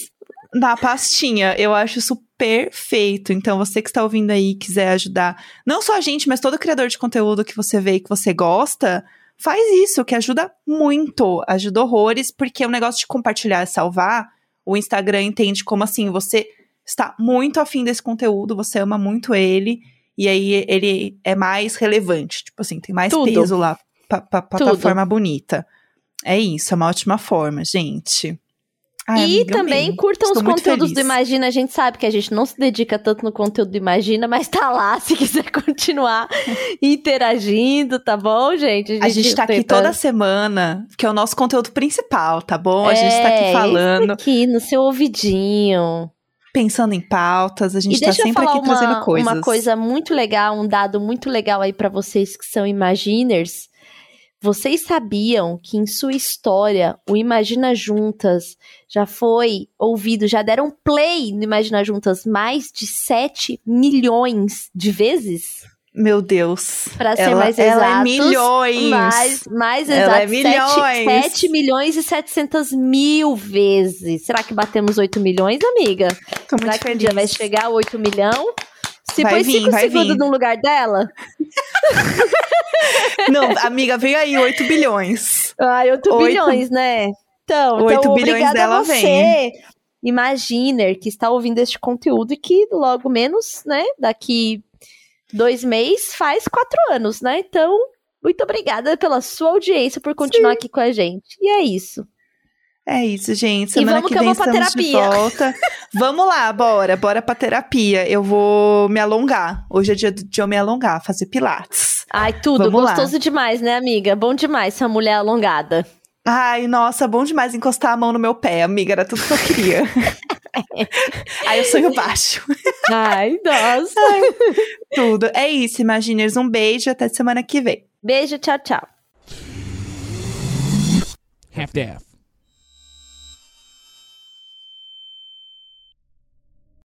Na pastinha. Eu acho isso perfeito. Então, você que está ouvindo aí quiser ajudar, não só a gente, mas todo criador de conteúdo que você vê e que você gosta, faz isso, que ajuda muito, ajuda horrores, porque o negócio de compartilhar e salvar, o Instagram entende como assim, você está muito afim desse conteúdo, você ama muito ele, e aí ele é mais relevante, tipo assim, tem mais Tudo. peso lá pra, pra plataforma bonita. É isso, é uma ótima forma, gente. Ai, e amiga, também amei. curtam Estou os conteúdos do Imagina. A gente sabe que a gente não se dedica tanto no conteúdo do Imagina, mas tá lá se quiser continuar interagindo, tá bom, gente? A gente, a gente tá aqui toda semana, que é o nosso conteúdo principal, tá bom? A gente tá aqui é, falando. aqui no seu ouvidinho pensando em pautas, a gente está sempre aqui uma, trazendo coisas. Uma coisa muito legal, um dado muito legal aí para vocês que são Imaginers. Vocês sabiam que em sua história o Imagina Juntas já foi ouvido, já deram play no Imagina Juntas mais de 7 milhões de vezes? Meu Deus. Pra ser ela, mais exatos. Ela é milhões. Mais, mais exato. Ela é milhões. 7, 7 milhões e 700 mil vezes. Será que batemos 8 milhões, amiga? Tô Será muito que um dia vai chegar a 8 milhões? Se vai põe 5 segundos no lugar dela. Não, amiga, vem aí 8 bilhões. Ai, 8, 8 bilhões, né? Então, 8 então bilhões dela você, vem. Imaginer, que está ouvindo este conteúdo e que logo menos, né, daqui dois meses faz quatro anos, né? Então, muito obrigada pela sua audiência, por continuar Sim. aqui com a gente. E é isso. É isso, gente. Semana que, que vem estamos terapia. de volta. vamos lá, bora. Bora pra terapia. Eu vou me alongar. Hoje é dia de eu me alongar, fazer pilates. Ai, tudo. Vamos Gostoso lá. demais, né, amiga? Bom demais essa mulher alongada. Ai, nossa, bom demais encostar a mão no meu pé, amiga. Era tudo que eu queria. Aí eu sonho baixo. Ai, nossa. Ai, tudo. É isso, Imaginers. Um beijo até semana que vem. Beijo, tchau, tchau. Half-Daff.